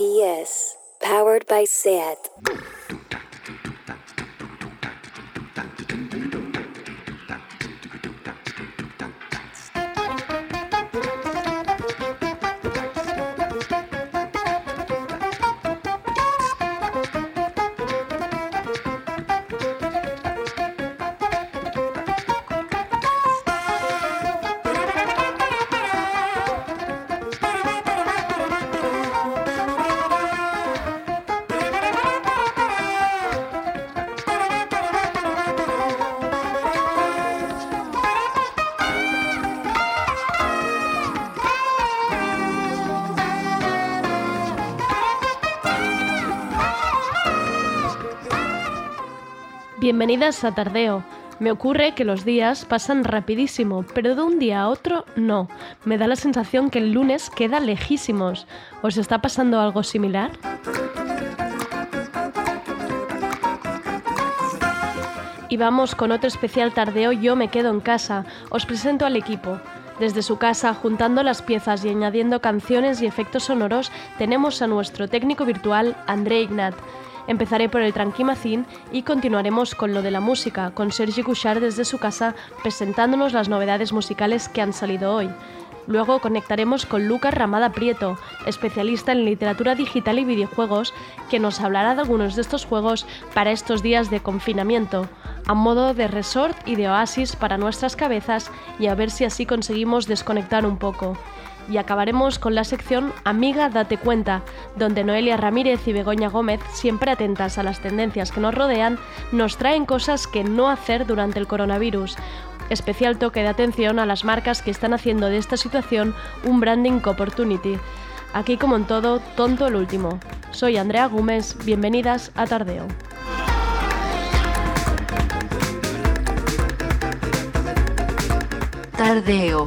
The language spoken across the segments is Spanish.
RPS, powered by SAT. Bienvenidas a Tardeo. Me ocurre que los días pasan rapidísimo, pero de un día a otro no. Me da la sensación que el lunes queda lejísimos. ¿Os está pasando algo similar? Y vamos con otro especial tardeo Yo me quedo en casa. Os presento al equipo. Desde su casa, juntando las piezas y añadiendo canciones y efectos sonoros, tenemos a nuestro técnico virtual, André Ignat. Empezaré por el Tranquimacín y continuaremos con lo de la música, con Sergi Cuchar desde su casa presentándonos las novedades musicales que han salido hoy. Luego conectaremos con Lucas Ramada Prieto, especialista en literatura digital y videojuegos, que nos hablará de algunos de estos juegos para estos días de confinamiento, a modo de resort y de oasis para nuestras cabezas y a ver si así conseguimos desconectar un poco y acabaremos con la sección Amiga Date Cuenta, donde Noelia Ramírez y Begoña Gómez, siempre atentas a las tendencias que nos rodean, nos traen cosas que no hacer durante el coronavirus. Especial toque de atención a las marcas que están haciendo de esta situación un branding opportunity. Aquí como en todo, tonto el último. Soy Andrea Gómez, bienvenidas a Tardeo. Tardeo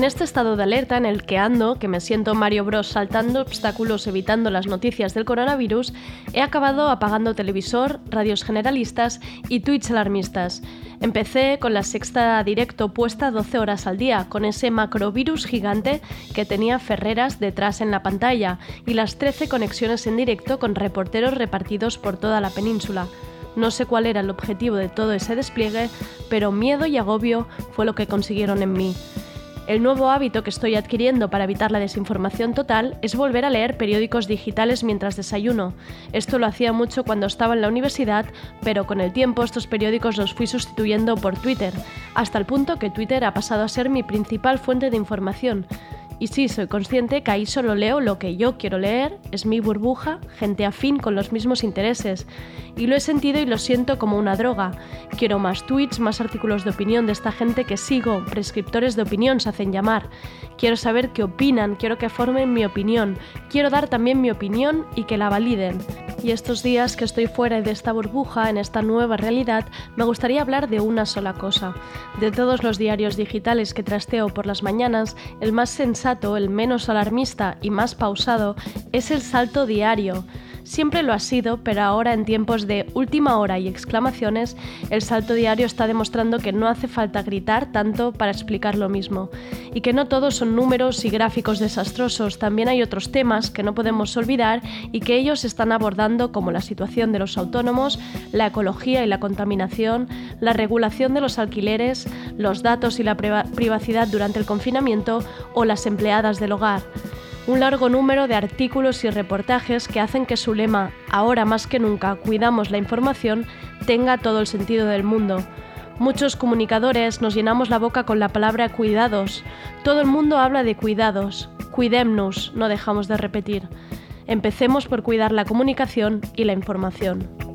En este estado de alerta en el que ando, que me siento Mario Bros saltando obstáculos evitando las noticias del coronavirus, he acabado apagando televisor, radios generalistas y tweets alarmistas. Empecé con la sexta directo puesta 12 horas al día, con ese macrovirus gigante que tenía Ferreras detrás en la pantalla y las 13 conexiones en directo con reporteros repartidos por toda la península. No sé cuál era el objetivo de todo ese despliegue, pero miedo y agobio fue lo que consiguieron en mí. El nuevo hábito que estoy adquiriendo para evitar la desinformación total es volver a leer periódicos digitales mientras desayuno. Esto lo hacía mucho cuando estaba en la universidad, pero con el tiempo estos periódicos los fui sustituyendo por Twitter, hasta el punto que Twitter ha pasado a ser mi principal fuente de información. Y sí, soy consciente que ahí solo leo lo que yo quiero leer, es mi burbuja, gente afín con los mismos intereses. Y lo he sentido y lo siento como una droga. Quiero más tweets, más artículos de opinión de esta gente que sigo, prescriptores de opinión se hacen llamar. Quiero saber qué opinan, quiero que formen mi opinión, quiero dar también mi opinión y que la validen. Y estos días que estoy fuera de esta burbuja, en esta nueva realidad, me gustaría hablar de una sola cosa. De todos los diarios digitales que trasteo por las mañanas, el más sensato, el menos alarmista y más pausado es el salto diario. Siempre lo ha sido, pero ahora en tiempos de última hora y exclamaciones, el salto diario está demostrando que no hace falta gritar tanto para explicar lo mismo. Y que no todos son números y gráficos desastrosos, también hay otros temas que no podemos olvidar y que ellos están abordando como la situación de los autónomos, la ecología y la contaminación, la regulación de los alquileres, los datos y la privacidad durante el confinamiento o las empleadas del hogar un largo número de artículos y reportajes que hacen que su lema, ahora más que nunca cuidamos la información, tenga todo el sentido del mundo. Muchos comunicadores nos llenamos la boca con la palabra cuidados. Todo el mundo habla de cuidados. Cuidemnos, no dejamos de repetir. Empecemos por cuidar la comunicación y la información.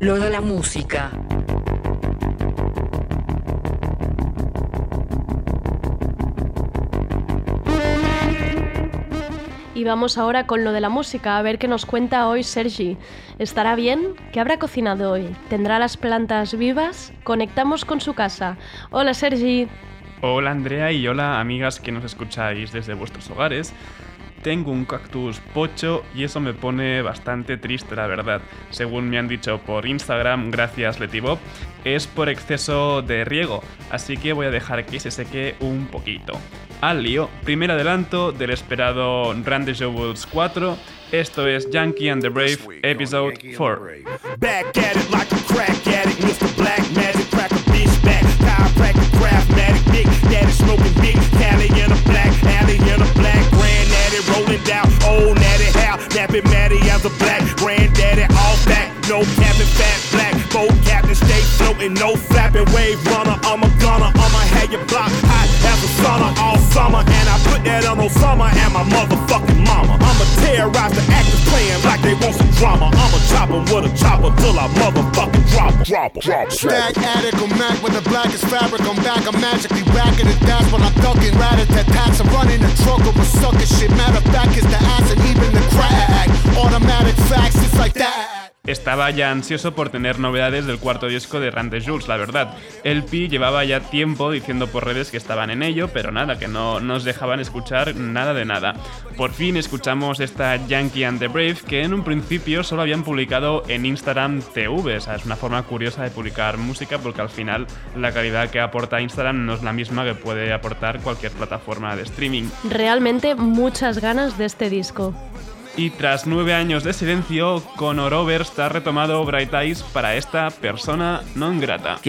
Lo de la música. Y vamos ahora con lo de la música, a ver qué nos cuenta hoy Sergi. ¿Estará bien? ¿Qué habrá cocinado hoy? ¿Tendrá las plantas vivas? Conectamos con su casa. Hola Sergi. Hola Andrea y hola amigas que nos escucháis desde vuestros hogares. Tengo un cactus pocho y eso me pone bastante triste, la verdad. Según me han dicho por Instagram, gracias Letibob, es por exceso de riego, así que voy a dejar que se seque un poquito. Al lío, primer adelanto del esperado Rendezvous 4, esto es Yankee and the Brave, episode 4. Back at it like a crack addict, Mr. Craftmatic, big daddy smoking big Cali in a black alley in a black granddaddy rolling down old natty how nappy Matty as a black granddaddy all back, no capping fat black boat captain stay floating, no flapping wave runner. I'm a gunner, I'ma have your block hot as a sauna all summer, and I put that on Osama and my motherfucking mama. I'ma terrorize the actors playing like they want some drama. I'ma chop 'em with a chopper till I motherfucking drop 'em. Drop. Drop. Stack attic or Mac with the blackest fabric. I'm back, I'm magically racking it. That's when I'm ducking rat at tats. I'm running the truck over sucker shit. Matter of fact, it's the ass and even the crack. Automatic facts, it's like that. Estaba ya ansioso por tener novedades del cuarto disco de Randy Jules, la verdad. El Pi llevaba ya tiempo diciendo por redes que estaban en ello, pero nada, que no nos dejaban escuchar nada de nada. Por fin escuchamos esta Yankee and the Brave, que en un principio solo habían publicado en Instagram TV, o sea, es una forma curiosa de publicar música porque al final la calidad que aporta Instagram no es la misma que puede aportar cualquier plataforma de streaming. Realmente muchas ganas de este disco. Y tras nueve años de silencio, Conor Oberst ha retomado Bright Eyes para esta persona non grata.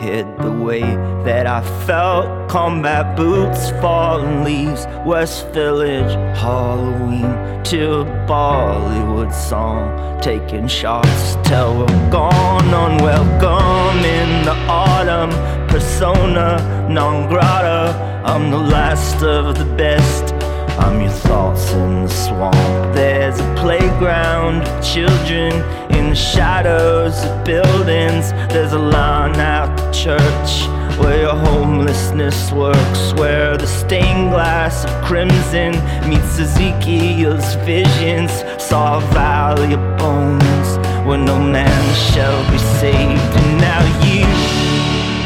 Hid the way that I felt. Combat boots, fallen leaves, West Village, Halloween, to Bollywood song, taking shots till we're gone, unwelcome in the autumn. Persona non grata, I'm the last of the best. I'm your thoughts in the swamp. There's a playground of children in the shadows of buildings. There's a line out the church where your homelessness works. Where the stained glass of crimson meets Ezekiel's visions. Saw a valley of bones where no man shall be saved. And now you,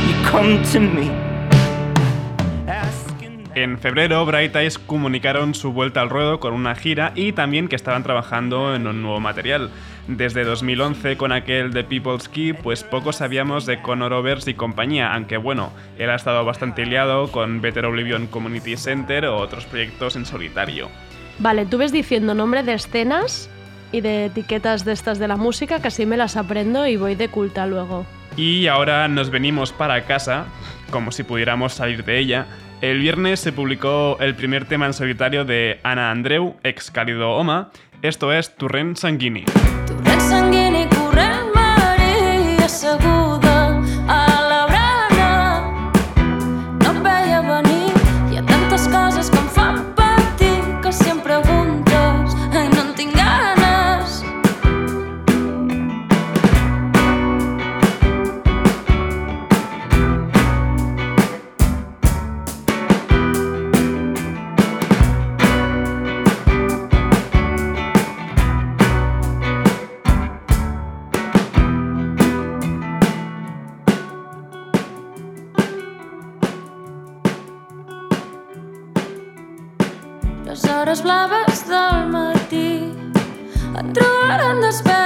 you come to me. En febrero, Bright Eyes comunicaron su vuelta al ruedo con una gira y también que estaban trabajando en un nuevo material. Desde 2011, con aquel de People's Key, pues poco sabíamos de Conor Overs y compañía, aunque bueno, él ha estado bastante liado con Better Oblivion Community Center o otros proyectos en solitario. Vale, tú ves diciendo nombre de escenas y de etiquetas de estas de la música, que así me las aprendo y voy de culta luego. Y ahora nos venimos para casa, como si pudiéramos salir de ella. El viernes se publicó el primer tema en solitario de Ana Andreu, ex Cálido Oma. Esto es Turren Sanguini. Les hores blaves del matí et trobaran desperta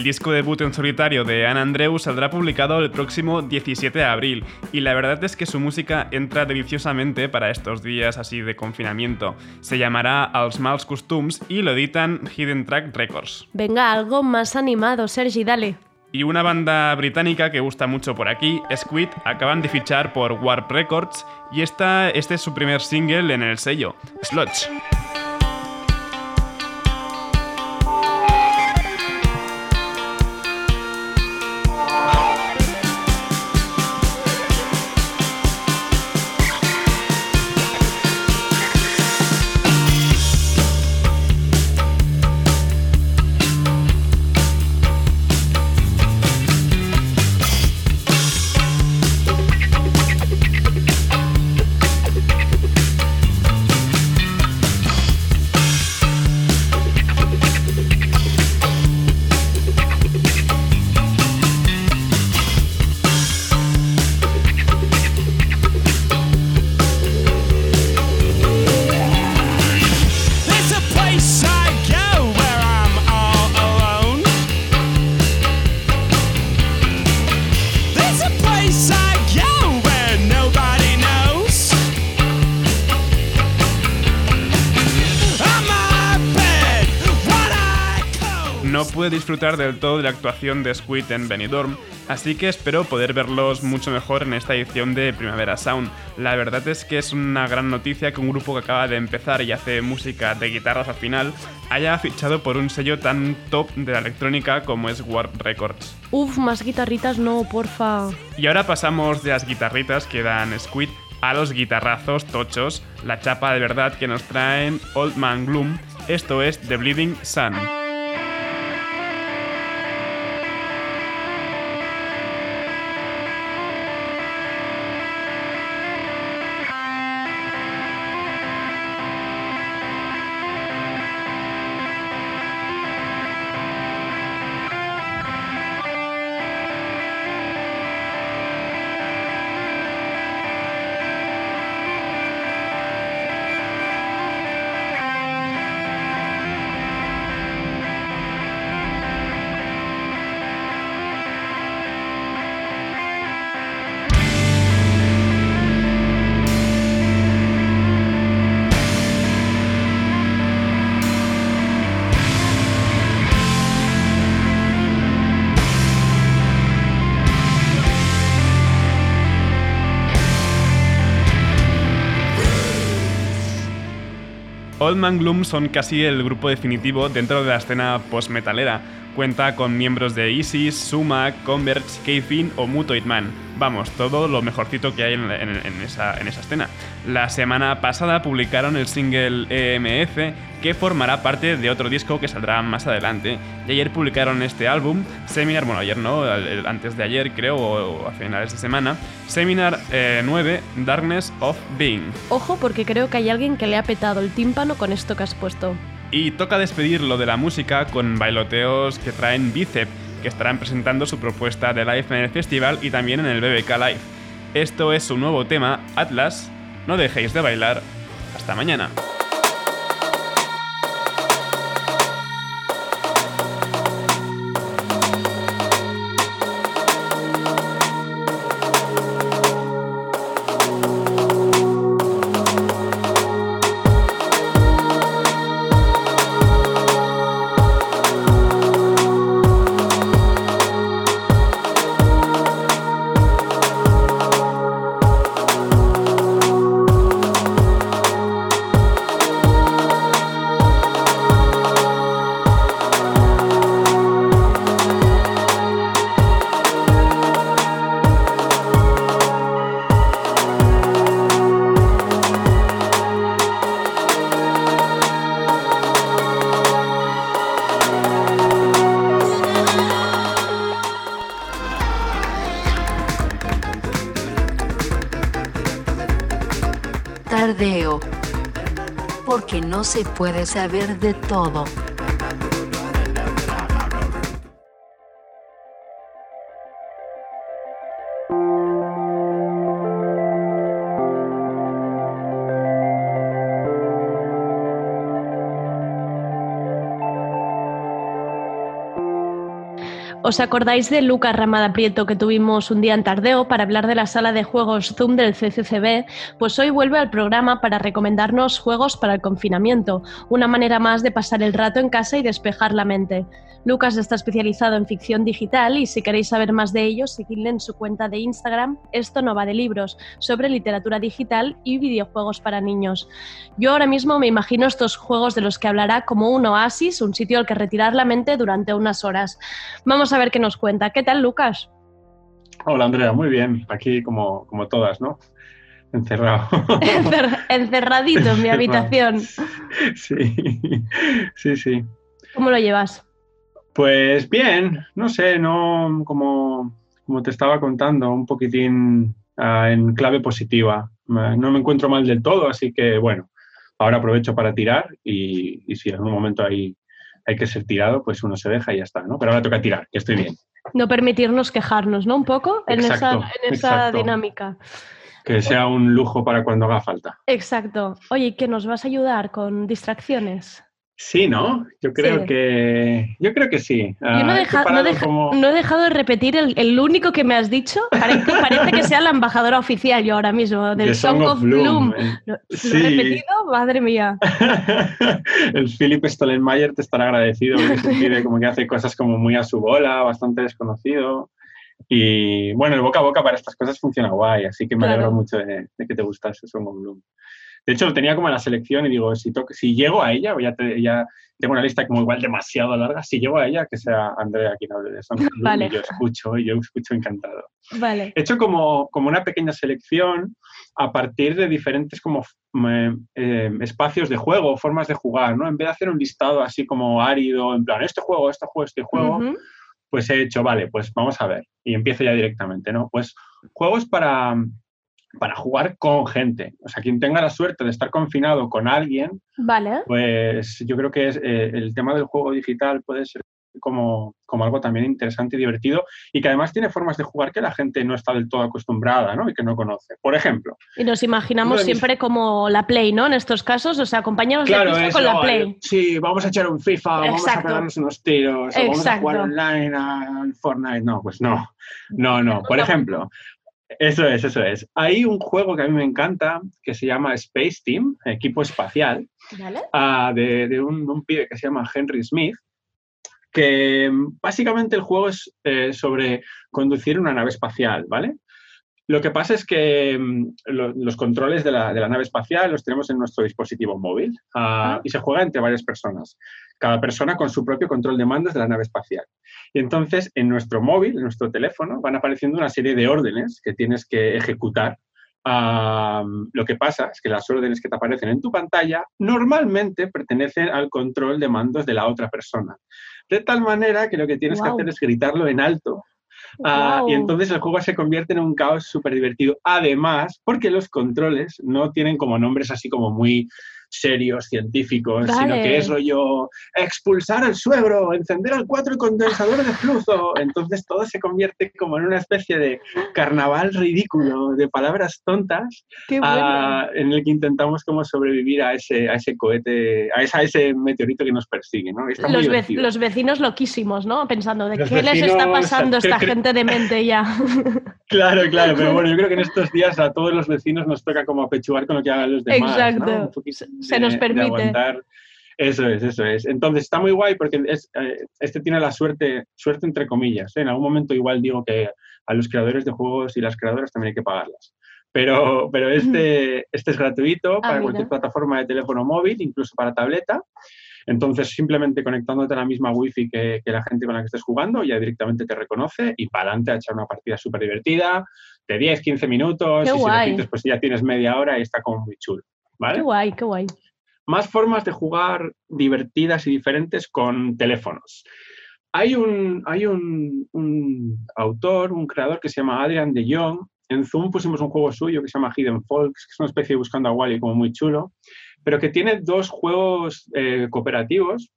El disco debut en solitario de Anne Andreu saldrá publicado el próximo 17 de abril y la verdad es que su música entra deliciosamente para estos días así de confinamiento. Se llamará Als Mals Costums y lo editan Hidden Track Records. Venga, algo más animado, Sergi, dale. Y una banda británica que gusta mucho por aquí, Squid, acaban de fichar por Warp Records y esta, este es su primer single en el sello, Sludge. No pude disfrutar del todo de la actuación de Squid en Benidorm, así que espero poder verlos mucho mejor en esta edición de Primavera Sound. La verdad es que es una gran noticia que un grupo que acaba de empezar y hace música de guitarras al final haya fichado por un sello tan top de la electrónica como es Warp Records. Uf, más guitarritas no, porfa. Y ahora pasamos de las guitarritas que dan Squid a los guitarrazos tochos, la chapa de verdad que nos traen Old Man Gloom, esto es The Bleeding Sun. Old Man Gloom son casi el grupo definitivo dentro de la escena post-metalera. Cuenta con miembros de Isis, Sumac, Converge, K-Fin o Mutoid Man. Vamos, todo lo mejorcito que hay en esa, en esa escena. La semana pasada publicaron el single EMF, que formará parte de otro disco que saldrá más adelante. Y ayer publicaron este álbum, Seminar, bueno, ayer no, antes de ayer creo, o, o a finales de semana, Seminar eh, 9, Darkness of Being. Ojo, porque creo que hay alguien que le ha petado el tímpano con esto que has puesto. Y toca despedirlo de la música con bailoteos que traen Bicep, que estarán presentando su propuesta de live en el festival y también en el BBK Live. Esto es su nuevo tema, Atlas. No dejéis de bailar. Hasta mañana. Se puede saber de todo. ¿Os acordáis de Lucas Ramada Prieto que tuvimos un día en Tardeo para hablar de la sala de juegos Zoom del CCCB? Pues hoy vuelve al programa para recomendarnos juegos para el confinamiento, una manera más de pasar el rato en casa y despejar la mente. Lucas está especializado en ficción digital y si queréis saber más de ello, seguidle en su cuenta de Instagram Esto no va de libros, sobre literatura digital y videojuegos para niños. Yo ahora mismo me imagino estos juegos de los que hablará como un oasis, un sitio al que retirar la mente durante unas horas. Vamos a ver qué nos cuenta. ¿Qué tal, Lucas? Hola Andrea, muy bien. Aquí como, como todas, ¿no? Encerrado. Encer- encerradito en mi habitación. Sí, sí, sí. ¿Cómo lo llevas? Pues bien, no sé, no como, como te estaba contando, un poquitín ah, en clave positiva. No me encuentro mal del todo, así que bueno, ahora aprovecho para tirar y, y si en algún momento hay, hay que ser tirado, pues uno se deja y ya está, ¿no? Pero ahora toca tirar, que estoy bien. No permitirnos quejarnos, ¿no? Un poco en esa, en esa dinámica. Que sea un lujo para cuando haga falta. Exacto. Oye, ¿qué nos vas a ayudar con distracciones? Sí, ¿no? Yo creo Sí. que yo creo que sí. Yo no he, Ah, deja- no he preparado deja- como- no he dejado de repetir el, el único que me has dicho. Parece, parece que sea la embajadora oficial yo ahora mismo, del de Song of Bloom. eh. ¿Lo, lo Sí. he repetido? Madre mía. el Philip Stollenmayer te estará agradecido porque como que hace cosas como muy a su bola, bastante desconocido. Y bueno, el boca a boca para estas cosas funciona guay, así que me Claro. alegro mucho de, de que te gustase Song of Bloom. De hecho, lo tenía como en la selección y digo, si, toco- si llego a ella, ya, te- ya tengo una lista como igual demasiado larga, si llego a ella, que sea Andrea quien hable de Bloom Vale. y yo escucho, y yo escucho encantado. Vale. He hecho como, como una pequeña selección a partir de diferentes como eh, eh, espacios de juego, formas de jugar, ¿no? En vez de hacer un listado así como árido, en plan, este juego, este juego, este juego, pues he hecho, vale, pues vamos a ver. Y empiezo ya directamente, ¿no? Pues juegos para, para jugar con gente. O sea, quien tenga la suerte de estar confinado con alguien, Vale. pues yo creo que es, eh, el tema del juego digital puede ser como, como algo también interesante y divertido y que además tiene formas de jugar que la gente no está del todo acostumbrada ¿no? y que no conoce. Por ejemplo, Y nos imaginamos mis- siempre como la Play, ¿no? En estos casos, o sea, acompañados de con la "Oh, Play. sí, vamos a echar un FIFA, vamos a pegarnos unos tiros, o vamos a jugar online al Fortnite. No, pues no, no, no. Por ejemplo, eso es, eso es. Hay un juego que a mí me encanta que se llama Space Team, equipo espacial, ¿Vale? ah, de, de un, un pibe que se llama Henry Smith, que mm, básicamente el juego es eh, sobre conducir una nave espacial, ¿vale? Lo que pasa es que mm, lo- los controles de la, de la nave espacial los tenemos en nuestro dispositivo móvil ah, Ah. y se juega entre varias personas, cada persona con su propio control de mandos de la nave espacial. Y entonces en nuestro móvil, en nuestro teléfono, van apareciendo una serie de órdenes que tienes que ejecutar. Ah, lo que pasa es que las órdenes que te aparecen en tu pantalla normalmente pertenecen al control de mandos de la otra persona. De tal manera que lo que tienes que hacer es gritarlo en alto Ah, y entonces el juego se convierte en un caos súper divertido. Además, porque los controles no tienen como nombres así como muy serios, científicos, sino que es rollo expulsar al suegro, encender al cuatro condensador de flujo. Entonces todo se convierte como en una especie de carnaval ridículo de palabras tontas bueno. ah, en el que intentamos como sobrevivir a ese, a ese cohete, a, esa- a ese meteorito que nos persigue. ¿no? Está muy Los, ve- divertido. los vecinos loquísimos, ¿no? Pensando, ¿de Los qué les está pasando esta ¿qué cre- gente de mente ya? Claro, claro, pero bueno, yo creo que en estos días a todos los vecinos nos toca como apechugar con lo que hagan los demás. ¿no? Exacto. Un poquito Se- nos permite. aguantar. Eso es, eso es. Entonces está muy guay porque es, eh, este tiene la suerte, suerte entre comillas. ¿eh? En algún momento igual digo que a los creadores de juegos y las creadoras también hay que pagarlas. Pero, pero este, este es gratuito Ah, para mira. cualquier plataforma de teléfono móvil, incluso para tableta. Entonces, simplemente conectándote a la misma wifi que, que la gente con la que estés jugando, ya directamente te reconoce y para adelante a echar una partida súper divertida, de 10, 15 minutos, Qué y si guay. repites, pues ya tienes media hora y está como muy chulo. ¿Vale? Qué guay, qué guay. Más formas de jugar divertidas y diferentes con teléfonos. Hay un, hay un, un autor, un creador que se llama Adrian de Jong. En Zoom pusimos un juego suyo que se llama Hidden Folks, que es una especie de buscando a Wally como muy chulo, pero que tiene dos juegos eh, cooperativos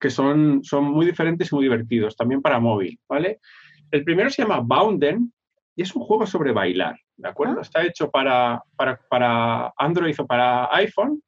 que son, son muy diferentes y muy divertidos, también para móvil, ¿vale? El primero se llama Bounden y es un juego sobre bailar, ¿de acuerdo? Ah. Está hecho para, para, para Android o para iPhone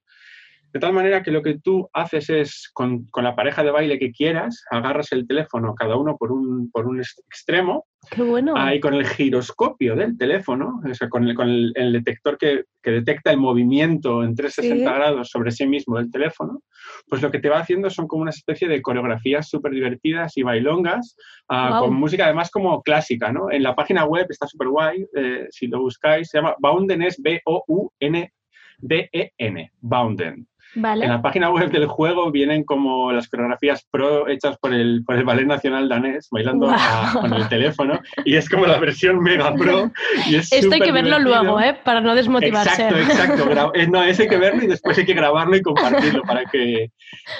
De tal manera que lo que tú haces es, con, con la pareja de baile que quieras, agarras el teléfono cada uno por un, por un ex- extremo, Qué bueno. ahí con el giroscopio del teléfono, o sea, con el, con el- el detector que, que detecta el movimiento en 360 Sí. grados sobre sí mismo del teléfono, pues lo que te va haciendo son como una especie de coreografías súper divertidas y bailongas, ah, con música además como clásica, ¿no? En la página web está súper guay, eh, si lo buscáis, se llama Bounden, es B-O-U-N-D-E-N, E Bounden. Vale. En la página web del juego vienen como las coreografías pro hechas por el, por el Ballet Nacional Danés, bailando Guau. a- con el teléfono, y es como la versión mega pro. Y es Esto hay que verlo divertido. luego, ¿eh? Para no desmotivarse. Exacto, exacto. Eh, No, ese hay que verlo y después hay que grabarlo y compartirlo para que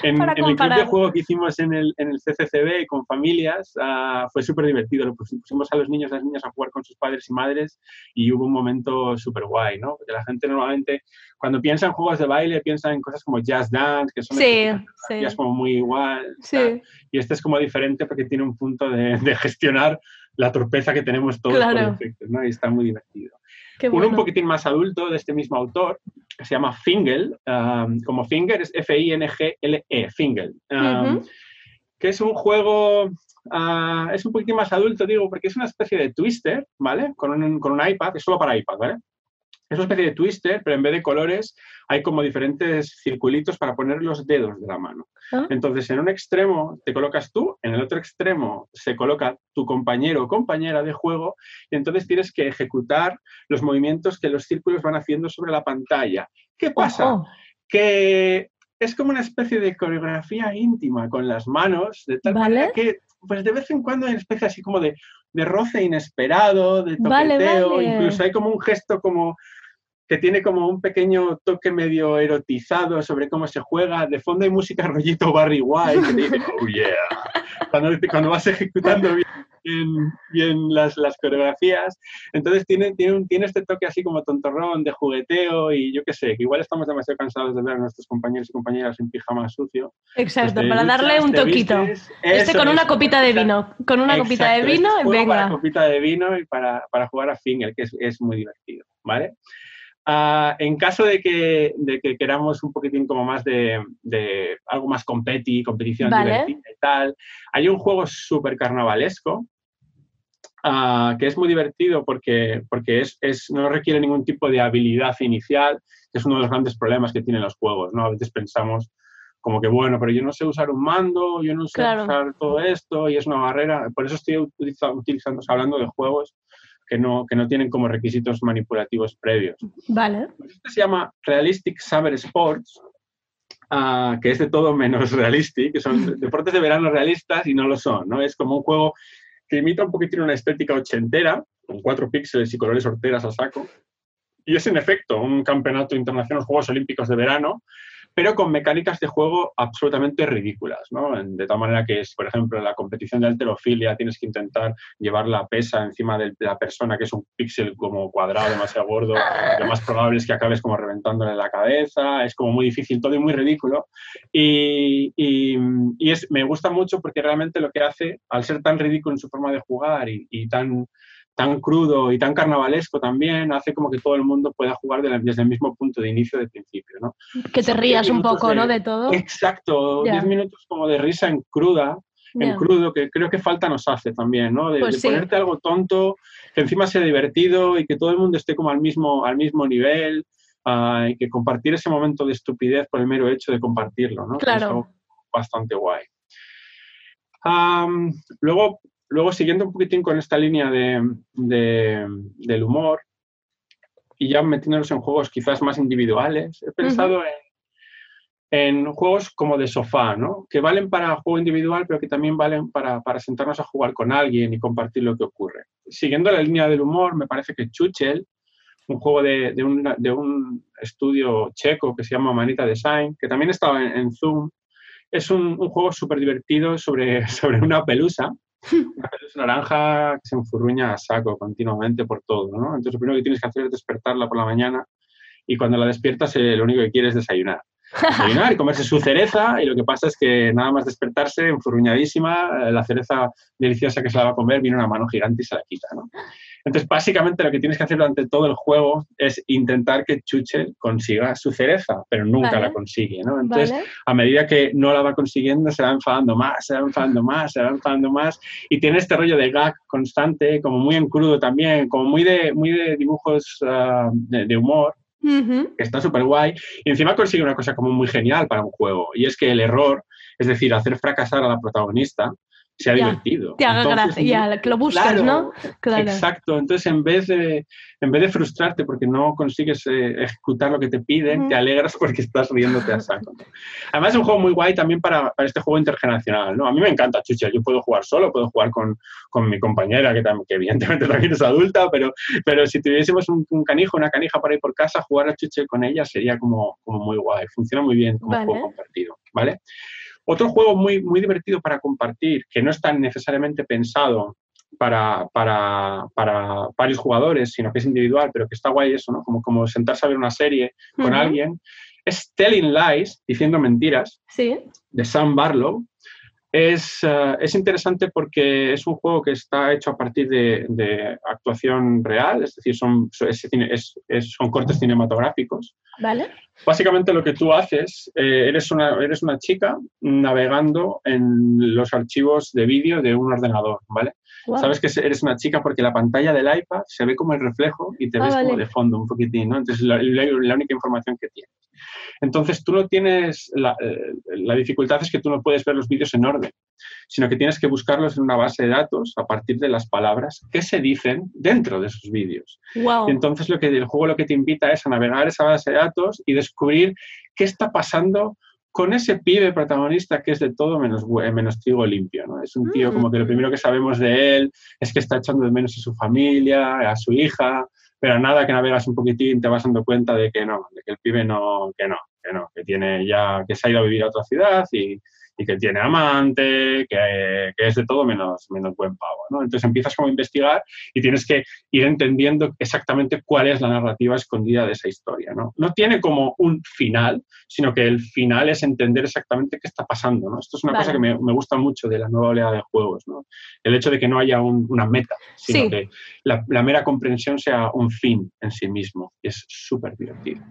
en, Para en el club de juego que hicimos en el, en el CCCB con familias ah, fue súper divertido. Lo pus- pusimos a los niños y las niñas a jugar con sus padres y madres y hubo un momento súper guay, ¿no? Porque la gente normalmente cuando piensa en juegos de baile piensa en cosas como Jazz Dance, que son Sí, sí. coreografías como muy igual. Sí, Y este es como diferente porque tiene un punto de, de gestionar la torpeza que tenemos todos por Claro. defecto, ¿no? Y está muy divertido. qué Uno bueno. un poquitín más adulto de este mismo autor, que se llama Fingal, um, como Finger es F-I-N-G-L-E, Fingal, um, Ujú. que es un juego, ah, es un poquitín más adulto, digo, porque es una especie de twister, ¿vale? Con un, con un iPad, es solo para iPad, ¿vale? Es una especie de twister, pero en vez de colores hay como diferentes circulitos para poner los dedos de la mano. Ah. Entonces, en un extremo te colocas tú, en el otro extremo se coloca tu compañero o compañera de juego, y entonces tienes que ejecutar los movimientos que los círculos van haciendo sobre la pantalla. ¿Qué pasa? Ojo. Que es como una especie de coreografía íntima con las manos, de tal Vale. manera que pues de vez en cuando hay una especie así como de, de roce inesperado, de toqueteo, Vale, vale. incluso hay como un gesto como que tiene como un pequeño toque medio erotizado sobre cómo se juega. De fondo hay música rollito Barry White que te dice, oh yeah, cuando, cuando vas ejecutando bien, bien, bien las, las coreografías. Entonces tiene, tiene, un- tiene este toque así como tontorrón de jugueteo y yo qué sé, que igual estamos demasiado cansados de ver a nuestros compañeros y compañeras en pijama sucio. Exacto, Pues para darle un toquito. vistes, Este con una copita de exacto. vino. Con una copita de Exacto, vino, este es juego Para venga. copita de vino y para, para jugar a Finger, que es, es muy divertido, ¿vale? Ah, en caso de que, de que queramos un poquitín como más de, de algo más competi, competición Vale. divertida y tal, hay un juego súper carnavalesco ah, que es muy divertido porque, porque es, es- no requiere ningún tipo de habilidad inicial, que es uno de los grandes problemas que tienen los juegos, ¿no? A veces pensamos como que, bueno, pero yo no sé usar un mando, yo no sé Claro. usar todo esto y es una barrera. Por eso estoy utiliza- utilizando, hablando de juegos que no, que no tienen como requisitos manipulativos previos. Vale. Este se llama Realistic Summer Sports, ah, que es de todo menos realistic, que son deportes de verano realistas y no lo son, ¿no? Es como un juego que imita un poquitín una estética ochentera, con cuatro píxeles y colores horteras a saco. Y es en efecto un campeonato internacional, Juegos Olímpicos de verano, pero con mecánicas de juego absolutamente ridículas, ¿no? De tal manera que, por ejemplo, en la competición de alterofilia tienes que intentar llevar la pesa encima de la persona, que es un píxel como cuadrado, demasiado gordo, lo más probable es que acabes como reventándole la cabeza, es como muy difícil, todo y muy ridículo. Y, y- y es, me gusta mucho porque realmente lo que hace, al ser tan ridículo en su forma de jugar y, y tan, tan crudo y tan carnavalesco también, hace como que todo el mundo pueda jugar de la- desde el mismo punto de inicio de principio, ¿no? Que te Son rías un poco, de- ¿no? De todo. Exacto, Ya. 10 minutos como de risa en cruda, en crudo, que creo que falta nos hace también, ¿no? De, Pues de sí. ponerte algo tonto, que encima sea divertido y que todo el mundo esté como al mismo, al mismo nivel ah, y que compartir ese momento de estupidez por el mero hecho de compartirlo, ¿no? Claro. algo bastante guay. Luego, luego, siguiendo un poquitín con esta línea de, de- del humor y ya metiéndonos en juegos quizás más individuales, he pensado en, en juegos como de sofá, ¿no? Que valen para juego individual, pero que también valen para, para sentarnos a jugar con alguien y compartir lo que ocurre. Siguiendo la línea del humor, me parece que Chuchel, un juego de, de un, de un estudio checo que se llama Manita Design, que también estaba en, en Zoom, es un, un juego súper divertido sobre, sobre una pelusa, una pelusa naranja que se enfurruña a saco continuamente por todo, ¿no? Entonces lo primero que tienes que hacer es despertarla por la mañana y cuando la despiertas eh, lo único que quieres es desayunar. Desayunar y comerse su cereza y lo que pasa es que nada más despertarse, enfurruñadísima, eh, la cereza deliciosa que se la va a comer, viene una mano gigante y se la quita, ¿no? Entonces, básicamente lo que tienes que hacer durante todo el juego es intentar que Chuche consiga su cereza, pero nunca Vale. la consigue, ¿no? Entonces, Vale. a medida que no la va consiguiendo, se va enfadando más, se va enfadando más, se va enfadando más, y tiene este rollo de gag constante, como muy en crudo también, como muy de, muy de dibujos ah, de, de humor, que está súper guay, y encima consigue una cosa como muy genial para un juego, y es que el error, es decir, hacer fracasar a la protagonista, sea Ya, divertido. Te haga Entonces, gracia, ya, que lo buscas, claro, ¿no? Claro. Exacto, entonces en vez de, en vez de frustrarte porque no consigues eh, ejecutar lo que te piden, Ujú. te alegras porque estás riéndote a saco. Además es un juego muy guay también para, para este juego intergeneracional, ¿no? A mí me encanta Chucha, yo puedo jugar solo, puedo jugar con, con mi compañera, que, tam- que evidentemente también es adulta, pero, pero si tuviésemos un, un canijo, una canija para ir por casa, jugar a Chuche con ella sería como, como muy guay, funciona muy bien como Vale. juego compartido, ¿vale? Otro juego muy, muy divertido para compartir, que no está necesariamente pensado para, para, para varios jugadores, sino que es individual, pero que está guay eso, ¿no? Como, como sentarse a ver una serie con alguien, es Telling Lies, diciendo mentiras, Sí. de Sam Barlow. Es, eh, es interesante porque es un juego que está hecho a partir de, de actuación real, es decir, son, es- es- son cortes cinematográficos. ¿Vale? Básicamente lo que tú haces, eh, eres, una, eres una chica navegando en los archivos de vídeo de un ordenador, ¿vale? Guau. Sabes que eres una chica porque la pantalla del iPad se ve como el reflejo y te Ah, ves como vale. de fondo un poquitín, ¿no? Entonces, la, la- la única información que tienes. Entonces, tú no tienes, la, eh, la dificultad es que tú no puedes ver los vídeos en orden, sino que tienes que buscarlos en una base de datos a partir de las palabras que se dicen dentro de esos vídeos. Wow. Y entonces lo que el juego lo que te invita es a navegar esa base de datos y descubrir qué está pasando con ese pibe protagonista que es de todo menos, menos trigo limpio. ¿no? Es un tío como que lo primero que sabemos de él es que está echando de menos a su familia, a su hija, pero nada que navegas un poquitín te vas dando cuenta de que no, de que el pibe no, que no, que no, que tiene ya, que se ha ido a vivir a otra ciudad y, y que tiene amante, que, que es de todo menos, menos buen pavo. ¿no? Entonces empiezas como a investigar y tienes que ir entendiendo exactamente cuál es la narrativa escondida de esa historia. ¿no? no tiene como un final, sino que el final es entender exactamente qué está pasando. ¿no? Esto es una Vale. cosa que me, me gusta mucho de la nueva oleada de juegos. ¿no? El hecho de que no haya un- una meta, sino Sí. que la, la mera comprensión sea un fin en sí mismo. Y es súper divertido.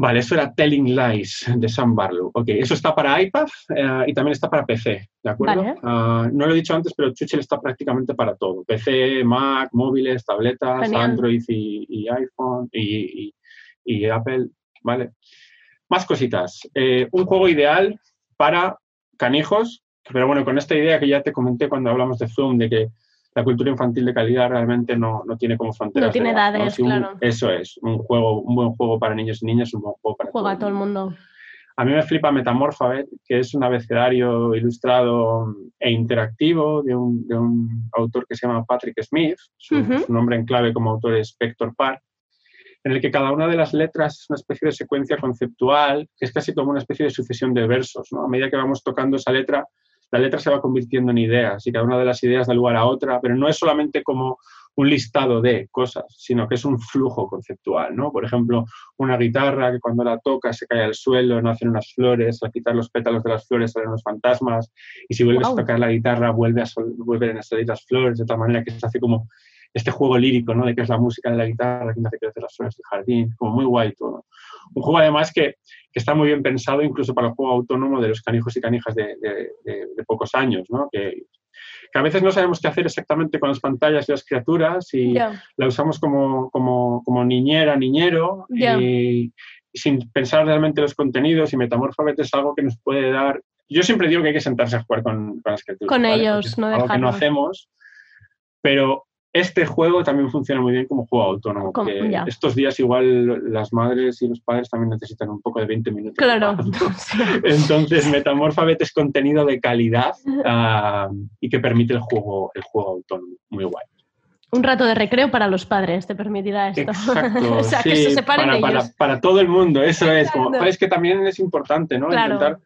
Vale, eso era Telling Lies de Sam Barlow. Ok, eso está para iPad eh, y también está para PC, ¿de acuerdo? Vale. Ah, no lo he dicho antes, pero Chuchel está prácticamente para todo. PC, Mac, móviles, tabletas, Genial. Android y, y iPhone y, y- y Apple, ¿vale? Más cositas. Eh, un juego ideal para canijos, pero bueno, con esta idea que ya te comenté cuando hablamos de Zoom, de que la cultura infantil de calidad realmente no, no tiene como fronteras. No tiene de edad, edades, Si un- claro. Eso es, un juego, un buen juego para niños y niñas, un buen juego para Juega a todo el mundo. a mí me flipa Metamorphabet, que es un abecedario ilustrado e interactivo de un, de un autor que se llama Patrick Smith. Su, Ujú. su nombre en clave como autor es Vector Park, en el que cada una de las letras es una especie de secuencia conceptual, que es casi como una especie de sucesión de versos. ¿no? A medida que vamos tocando esa letra, la letra se va convirtiendo en ideas y cada una de las ideas da lugar a otra, pero no es solamente como un listado de cosas, sino que es un flujo conceptual, ¿no? Por ejemplo, una guitarra que cuando la toca se cae al suelo, nacen unas flores, al quitar los pétalos de las flores salen los fantasmas, y si vuelves a tocar la guitarra vuelve a sol- vuelven a salir las flores, de tal manera que se hace como este juego lírico, ¿no? De que es la música de la guitarra que hace crecer las flores del jardín, como muy guay todo. Un juego además que, que está muy bien pensado incluso para el juego autónomo de los canijos y canijas de, de- de- de pocos años, ¿no? Que, que a veces no sabemos qué hacer exactamente con las pantallas y las criaturas y la usamos como, como, como niñera, niñero y, y sin pensar realmente los contenidos y Metamorphabet es algo que nos puede dar... Yo siempre digo que hay que sentarse a jugar con, con las criaturas. Con ¿vale? ellos, Porque no es Algo que no hacemos, pero este juego también funciona muy bien como juego autónomo. Como- estos días igual las madres y los padres también necesitan un poco de 20 minutos. Claro. Entonces, Metamorphabet es contenido de calidad ah, y que permite el juego, el juego autónomo. Muy guay. Un rato de recreo para los padres te permitirá esto. Exacto. o sea, que se separen para, ellos. para- para todo el mundo, eso es. Como, es que también es importante, ¿no? Claro. Intentar,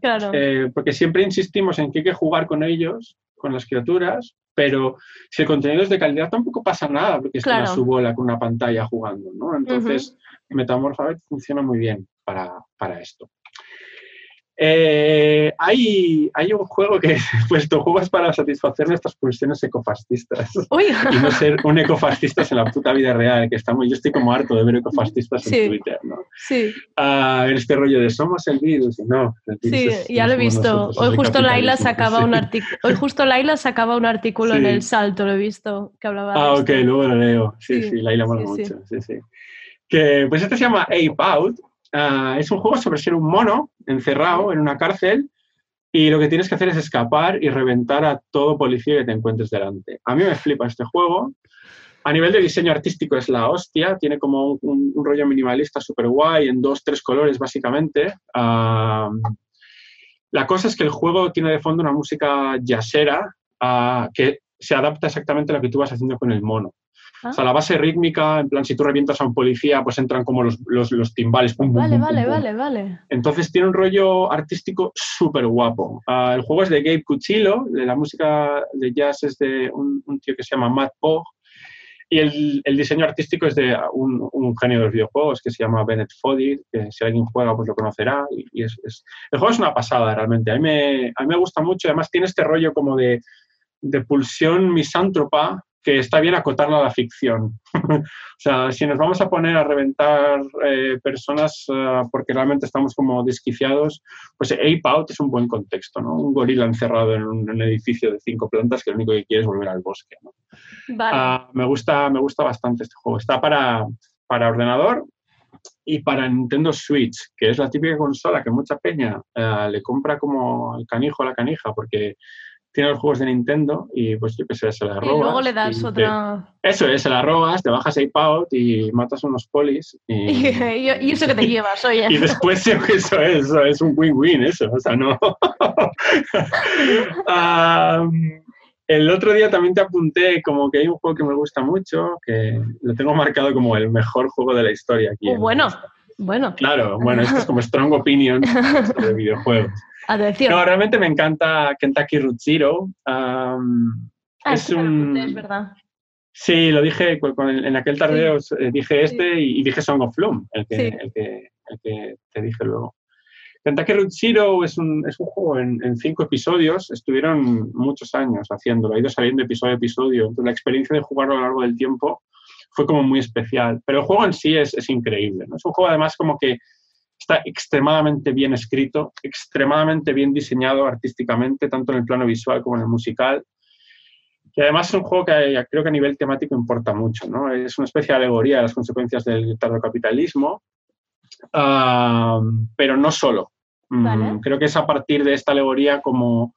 Claro. eh, porque siempre insistimos en que hay que jugar con ellos, con las criaturas, pero si el contenido es de calidad tampoco pasa nada, porque están Claro. a su bola con una pantalla jugando, ¿no? Entonces, Metamorphabet funciona muy bien para, para esto. Eh, hay, hay un juego que pues tu juego es para satisfacer nuestras pulsiones ecofascistas y no ser un ecofascista en la puta vida real, que estamos, yo estoy como harto de ver ecofascistas Sí. en Twitter, ¿no? sí, Ah, este rollo de somos el virus, no. el virus sí, es- ya lo he visto. nosotros, Hoy justo Laila sacaba sí. un artículo. Hoy justo Laila sacaba un artículo en el Salto, lo he visto, que hablaba de Ah, ok, esto. luego lo leo. Sí, Sí, Laila mola mucho. Sí, sí. Que, pues este se llama Ape Out. Ah, es un juego sobre ser un mono encerrado en una cárcel y lo que tienes que hacer es escapar y reventar a todo policía que te encuentres delante. A mí me flipa este juego. A nivel de diseño artístico es la hostia, tiene como un, rollo minimalista súper guay en dos, tres colores básicamente. Ah, la cosa es que el juego tiene de fondo una música jazzera ah, que se adapta exactamente a lo que tú vas haciendo con el mono. Ah. O sea, la base rítmica, en plan, si tú revientas a un policía, pues entran como los, los, los timbales. pum, Vale, pum, vale, pum, vale, vale. Entonces tiene un rollo artístico súper guapo. Ah, el juego es de Gabe Cuchillo, de la música de jazz es de un, un tío que se llama Matt Pogg, y el, el diseño artístico es de un, un genio de los videojuegos que se llama Bennett Foddy, que si alguien juega pues lo conocerá. Y, y es, es- el juego es una pasada realmente. A mí, me, a mí me gusta mucho, además tiene este rollo como de, de pulsión misántropa que está bien acotarla a la ficción. o sea, si nos vamos a poner a reventar eh, personas eh, porque realmente estamos como desquiciados, pues Ape Out es un buen contexto, ¿no? Un gorila encerrado en un, en un edificio de cinco plantas que lo único que quiere es volver al bosque, ¿no? Vale. Ah, me, gusta, me gusta bastante este juego. Está para, para ordenador y para Nintendo Switch, que es la típica consola que mucha peña eh, le compra como el canijo a la canija porque tiene los juegos de Nintendo y pues yo qué sé, se la y robas. luego le das y te- otra. eso es, se la robas, te bajas Ape Out y matas unos polis y... Y, y eso que te llevas, oye. Y después eso es, eso es un win-win, eso, o sea, no. El otro día también te apunté como que hay un juego que me gusta mucho, que lo tengo marcado como el mejor juego de la historia aquí. En- bueno, bueno. Claro, bueno, esto es como Strong Opinion sobre videojuegos. Atención. No, realmente me encanta Kentucky Root Zero. Ah, es sí un- es verdad. Sí, lo dije en aquel tardeo, eh, dije este y, y dije Song of Loom, el que, Sí. el que, el que te dije luego. Kentucky Root Zero es un, es un juego en, en cinco episodios, estuvieron muchos años haciéndolo, ha ido saliendo episodio a episodio, entonces la experiencia de jugarlo a lo largo del tiempo fue como muy especial, pero el juego en sí es, es increíble, ¿no? es un juego además como que está extremadamente bien escrito, extremadamente bien diseñado artísticamente, tanto en el plano visual como en el musical, y además es un juego que eh, creo que a nivel temático importa mucho, ¿no? Es una especie de alegoría de las consecuencias del tardocapitalismo, ah, pero no solo. Mm, Vale. Creo que es a partir de esta alegoría como,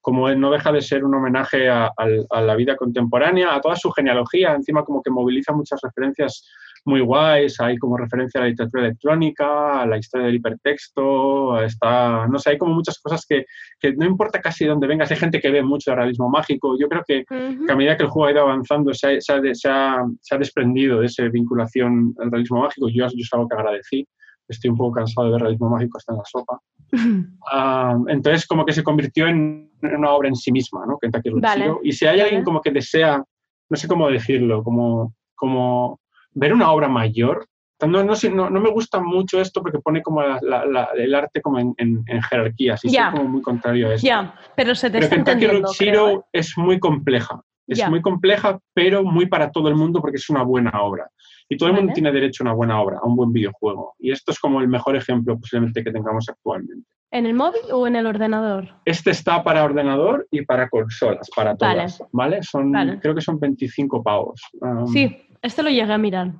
como no deja de ser un homenaje a, al- a la vida contemporánea, a toda su genealogía, encima como que moviliza muchas referencias muy guays, hay como referencia a la literatura electrónica, a la historia del hipertexto, está, no sé, hay como muchas cosas que, que no importa casi dónde vengas, hay gente que ve mucho de realismo mágico, yo creo que Ujú. que a medida que el juego ha ido avanzando se ha, se ha se ha- se ha desprendido de esa vinculación al realismo mágico. Yo, yo es algo que agradecí. Estoy un poco cansado de ver realismo mágico hasta en la sopa. Ah, entonces, como que se convirtió en, en una obra en sí misma, ¿no? Kentucky Vale. Y si hay alguien como que desea, no sé cómo decirlo, como, como ver una obra mayor, no, no, no, no me gusta mucho esto porque pone como la- la- la- el arte como en, en, en jerarquías y Ya. soy como muy contrario a eso. Ya, pero se te Pero está Kentucky entendiendo, creo, ¿eh? es muy compleja. Es Ya. muy compleja, pero muy para todo el mundo porque es una buena obra. Y todo el mundo Vale. tiene derecho a una buena obra, a un buen videojuego. Y esto es como el mejor ejemplo posiblemente que tengamos actualmente. ¿En el móvil o en el ordenador? Este está para ordenador y para consolas, para Vale. todas. ¿Vale? Son, Vale. Creo que son 25 pavos. Um, Sí, este lo llegué a mirar.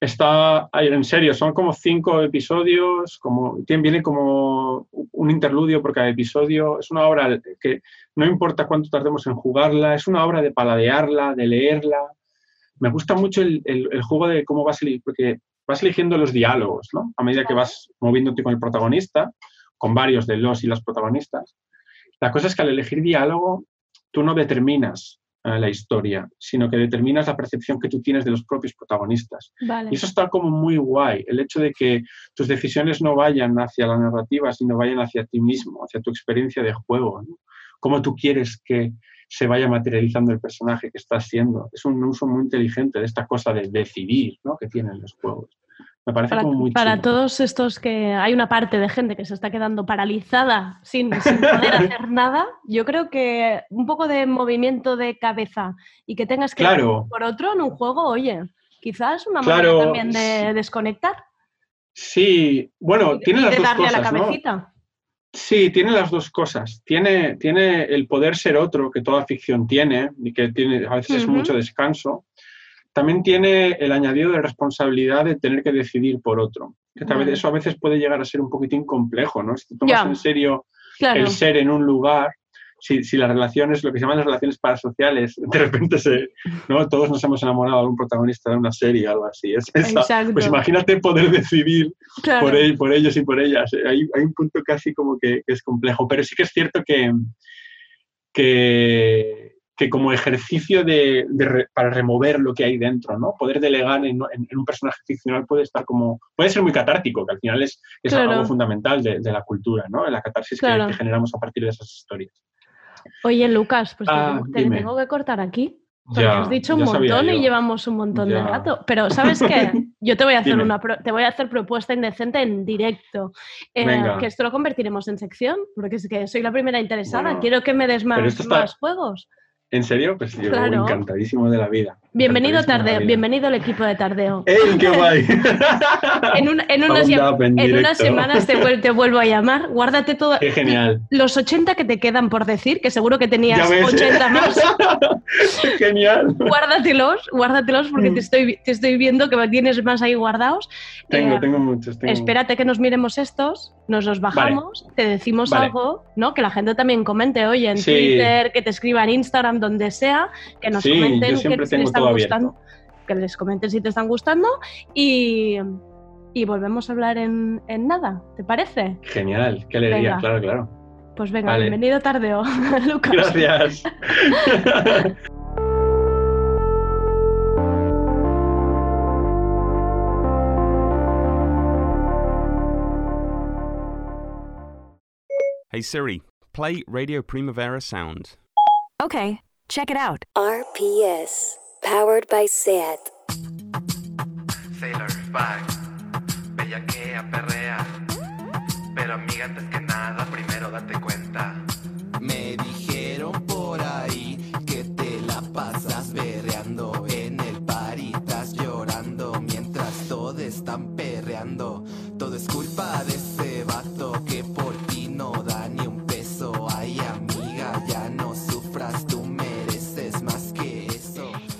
Está, en serio, son como cinco episodios, como, viene como un interludio por cada episodio. Es una obra que no importa cuánto tardemos en jugarla, es una obra de paladearla, de leerla. Me gusta mucho el, el- el juego de cómo vas porque vas eligiendo los diálogos, ¿no? A medida que vas moviéndote con el protagonista, con varios de los y las protagonistas. La cosa es que al elegir diálogo, tú no determinas la historia, sino que determinas la percepción que tú tienes de los propios protagonistas. Vale. Y eso está como muy guay, el hecho de que tus decisiones no vayan hacia la narrativa, sino vayan hacia ti mismo, hacia tu experiencia de juego. ¿no? Cómo tú quieres que se vaya materializando el personaje que estás siendo. Es un uso muy inteligente de esta cosa de decidir ¿no? que tienen los juegos. Me parece Para, como muy para chulo. todos estos que hay una parte de gente que se está quedando paralizada sin, sin poder hacer nada, yo creo que un poco de movimiento de cabeza y que tengas que Claro. por otro en un juego, oye, quizás una Claro. manera también de desconectar Sí, bueno, y, tiene y las de dos darle a la cosas, ¿no? cabecita. Sí, tiene las dos cosas. Tiene, tiene el poder ser otro que toda ficción tiene y que tiene, a veces es mucho descanso. También tiene el añadido de responsabilidad de tener que decidir por otro. Que tal vez eso a veces puede llegar a ser un poquitín complejo, ¿no? Si te tomas Ya. en serio Claro. el ser en un lugar, si, si las relaciones, lo que se llaman las relaciones parasociales, de repente se, ¿no? todos nos hemos enamorado de algún protagonista de una serie o algo así. Es esa. Pues imagínate poder decidir Claro. por, él- por ellos y por ellas. Eh, Hay, hay un punto casi como que, que es complejo, pero sí que es cierto que, que, que como ejercicio de, para remover lo que hay dentro, ¿no? Poder delegar en, en- en un personaje ficcional puede estar como, puede ser muy catártico, que al final es, es Claro. algo fundamental de, de la cultura, ¿no? La catarsis que- Claro. que, generamos a partir de esas historias. Oye, Lucas, pues te Ah, tengo- te, dime. tengo que cortar aquí. Porque Ya, has dicho un montón y llevamos un montón de rato. Pero ¿sabes qué? Yo te voy a hacer Dime. una pro- te voy a hacer propuesta indecente en directo. Eh, que esto lo convertiremos en sección, porque es que soy la primera interesada. Bueno, Quiero que me des más juegos. ¿En serio? Pues yo Claro. encantadísimo de la vida. Bienvenido Encantadísimo de la Tardeo, vida. bienvenido al equipo de Tardeo. ¡Ey, qué guay! En, un- en en en unas semanas te, vuel- te vuelvo a llamar. Guárdate todo. ¡Qué genial! Los 80 que te quedan por decir, que seguro que tenías Ya ves, ¿eh? 80 más. ¡Genial! guárdatelos, guárdatelos porque te estoy, te estoy viendo que tienes más ahí guardados. Mm. Tengo, Eh, tengo muchos. Tengo Espérate que nos miremos estos, nos los bajamos, te decimos Vale. algo, ¿no? Que la gente también comente, oye, en Sí. Twitter, que te escriba en Instagram, donde sea, que nos Sí, yo comenten que siempre les tengo están todo abierto. gustando, que les comenten si te están gustando y, y volvemos a hablar en, en nada, ¿te parece? Genial, qué alegría, Venga. claro, claro. Pues venga, Vale. bienvenido tardeo, Lucas. Gracias. Hey Siri, play Radio Primavera Sound. Okay, check it out. RPS. Powered by SAT. Sailor Fag, bellaquea, perrea. Pero amiga, antes que nada, primero date cuenta.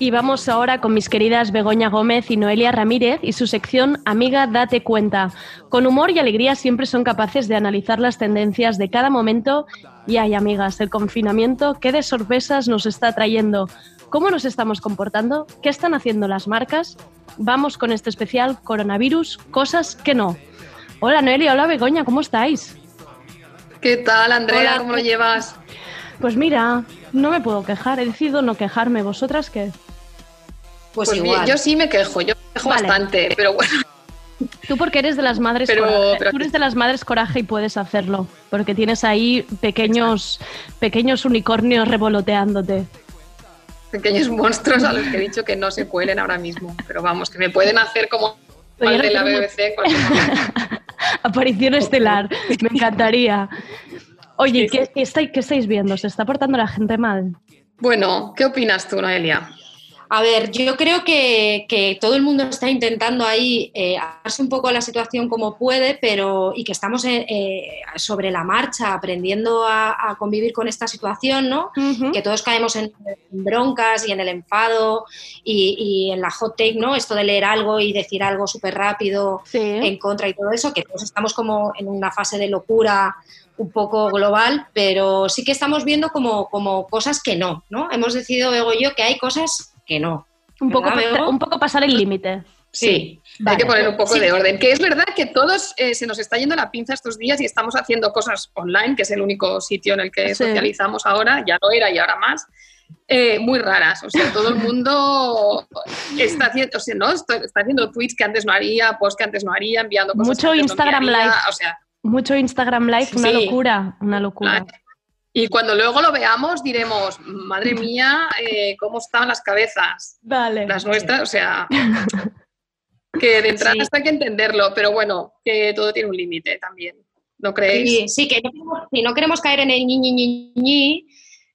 Y vamos ahora con mis queridas Begoña Gómez y Noelia Ramírez y su sección Amiga, date cuenta. Con humor y alegría siempre son capaces de analizar las tendencias de cada momento. Y ay, amigas, el confinamiento, ¿qué de sorpresas nos está trayendo? ¿Cómo nos estamos comportando? ¿Qué están haciendo las marcas? Vamos con este especial Coronavirus, cosas que no. Hola Noelia, hola Begoña, ¿cómo estáis? ¿Qué tal, Andrea? Hola. ¿Cómo lo llevas? Pues mira, no me puedo quejar, he decidido no quejarme. ¿Vosotras qué? Pues, bien, yo sí me quejo, yo me quejo Vale. bastante, pero bueno, Tú porque eres de las madres Pero- coraje. pero- Tú eres de las madres coraje y puedes hacerlo, porque tienes ahí pequeños pequeños unicornios revoloteándote. pequeños monstruos a los que he dicho que no se cuelen ahora mismo, pero vamos, que me pueden hacer como al de la BBC. Aparición estelar, me encantaría. Oye, ¿qué, qué estáis, qué estáis viendo? ¿Se está portando la gente mal? Bueno, ¿qué opinas tú, Noelia? A ver, yo creo que, que todo el mundo está intentando ahí eh, adaptarse un poco la situación como puede, pero y que estamos eh, eh, sobre la marcha aprendiendo a, a convivir con esta situación, ¿no? Que todos caemos en broncas y en el enfado y, y en la hot take, ¿no? Esto de leer algo y decir algo súper rápido en contra y todo eso, que todos estamos como en una fase de locura un poco global, pero sí que estamos viendo como, como cosas que no, ¿no? Hemos decidido, Bego yo, que hay cosas que no. Un poco, un poco pasar el límite. Sí, Vale. hay que poner un poco Sí. de orden. Que es verdad que todos eh, se nos está yendo la pinza estos días y estamos haciendo cosas online, que es el único sitio en el que Sí. socializamos ahora, ya lo era y ahora más. eh, muy raras, o sea, todo el mundo está haciendo, o sea, ¿no? está, haciendo tweets que antes no haría, posts que antes no haría, enviando cosas Mucho que antes no Instagram Live. o sea, Mucho Instagram Live, una Sí. locura, una locura. Y cuando luego lo veamos diremos, madre mía, eh, cómo estaban las cabezas, Vale. las nuestras, o sea, que de entrada Sí. esto hay que entenderlo, pero bueno, que todo tiene un límite también. ¿No creéis? Sí, sí, que no queremos, sí, no queremos caer en el ñi, ñi, ñi, ñi,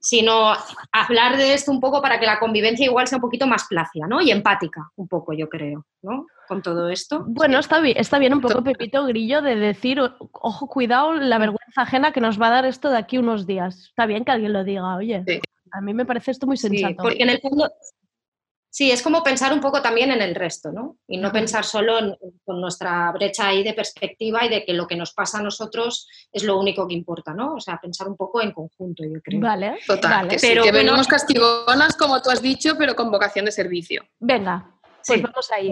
sino hablar de esto un poco para que la convivencia igual sea un poquito más plácida, ¿no? Y empática, un poco, yo creo, ¿no? Con todo esto. Bueno, está bien, está bien un poco Pepito Grillo de decir, "O- ojo, cuidado, la vergüenza ajena que nos va a dar esto de aquí unos días. Está bien que alguien lo diga, oye. A mí me parece esto muy Sí, sensato. porque en el fondo, sí, es como pensar un poco también en el resto, ¿no? Y no pensar solo en, con nuestra brecha ahí de perspectiva y de que lo que nos pasa a nosotros es lo único que importa, ¿no? O sea, pensar un poco en conjunto, yo creo. Vale, Total, vale. que sí, Pero que bueno- venimos castigonas, como tú has dicho, pero con vocación de servicio. Venga, pues Sí. vamos ahí.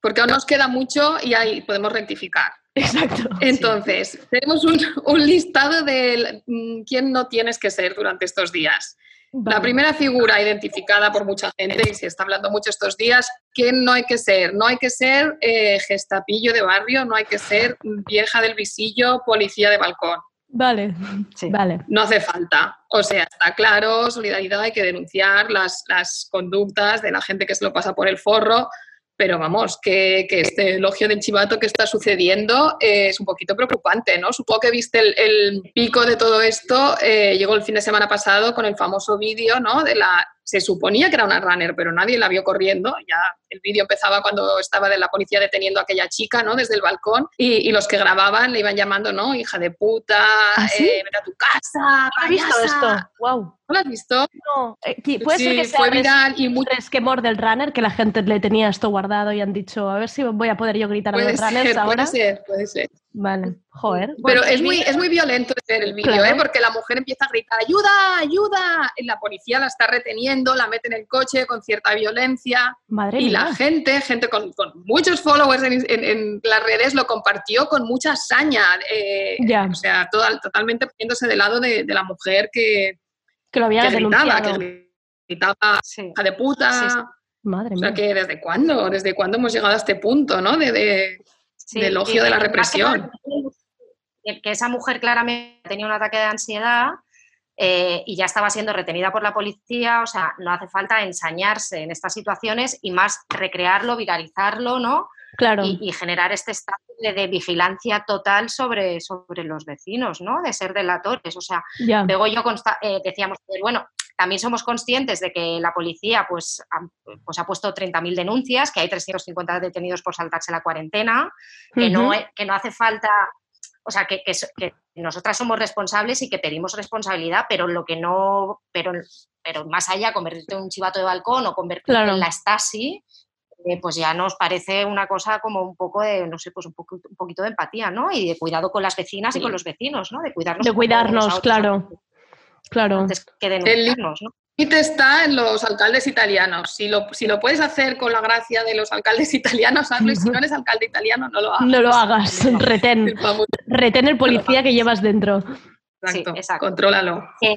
Porque aún nos queda mucho y ahí podemos rectificar. Exacto. Entonces, tenemos un, un listado de mm, quién no tienes que ser durante estos días. La primera figura identificada por mucha gente, y se está hablando mucho estos días, ¿quién no hay que ser? No hay que ser eh, gestapillo de barrio, no hay que ser vieja del visillo, policía de balcón. Vale, vale. No hace falta. O sea, está claro, solidaridad, hay que denunciar las, las conductas de la gente que se lo pasa por el forro, pero vamos, que, que este elogio del chivato que está sucediendo eh, es un poquito preocupante, ¿no? Supongo que viste el, el pico de todo esto, eh, llegó el fin de semana pasado con el famoso vídeo, ¿no? De la, se suponía que era una runner, pero nadie la vio corriendo, ya el vídeo empezaba cuando estaba de la policía deteniendo a aquella chica, ¿no? Desde el balcón, y, y los que grababan le iban llamando, ¿no? Hija de puta, ¿Ah, sí? eh, vete a tu casa, he visto payasa". esto. Wow. ¿No lo has visto? No, eh, puede ser Sí, que sea fue viral y muy- resquemor del runner, que la gente le tenía esto guardado y han dicho, a ver si voy a poder yo gritar a Puede los runners ser, ahora. puede ser, puede ser. Vale, joder. Pero es muy, es muy violento ver el vídeo, Claro. ¿eh? porque la mujer empieza a gritar, ayuda, ayuda, y la policía la está reteniendo, la mete en el coche con cierta violencia, Madre y mía. la gente, gente con, con muchos followers en, en- en las redes, lo compartió con mucha saña, eh, Ya. o sea, totalmente poniéndose del lado de, de la mujer que, que lo había que gritaba, denunciado. que gritaba, hija de puta, Sí, sí. Madre o sea, mía. que desde cuándo, desde cuándo hemos llegado a este punto, ¿no? De, de, Sí, de elogio de la represión. que- que esa mujer claramente tenía un ataque de ansiedad eh, y ya estaba siendo retenida por la policía, o sea, no hace falta ensañarse en estas situaciones y más recrearlo, viralizarlo, ¿no? Claro. Y, y generar este estado de, de vigilancia total sobre, sobre los vecinos, ¿no? De ser delatores, o sea, luego yo consta- eh, decíamos, bueno, también somos conscientes de que la policía pues, ha, pues, ha puesto 30.000 denuncias, que hay 350 detenidos por saltarse la cuarentena, que, no, que no hace falta, o sea, que, que so- que nosotras somos responsables y que pedimos responsabilidad, pero lo que no, pero, pero más allá, convertirte en un chivato de balcón o convertirte Claro. en la Stasi, eh, pues ya nos parece una cosa como un poco de, no sé, pues un, poco, un poquito de empatía, ¿no? Y de cuidado con las vecinas y con los vecinos, ¿no? De cuidarnos. De cuidarnos, otros claro. Claro. antes que El denunciarnos, ¿no? límite está en los alcaldes italianos. Si lo, si lo puedes hacer con la gracia de los alcaldes italianos, hazlo. Y si no eres alcalde italiano, no lo hagas. No lo hagas, retén. Retén el policía que llevas dentro. exacto, exacto. Contrólalo. Eh,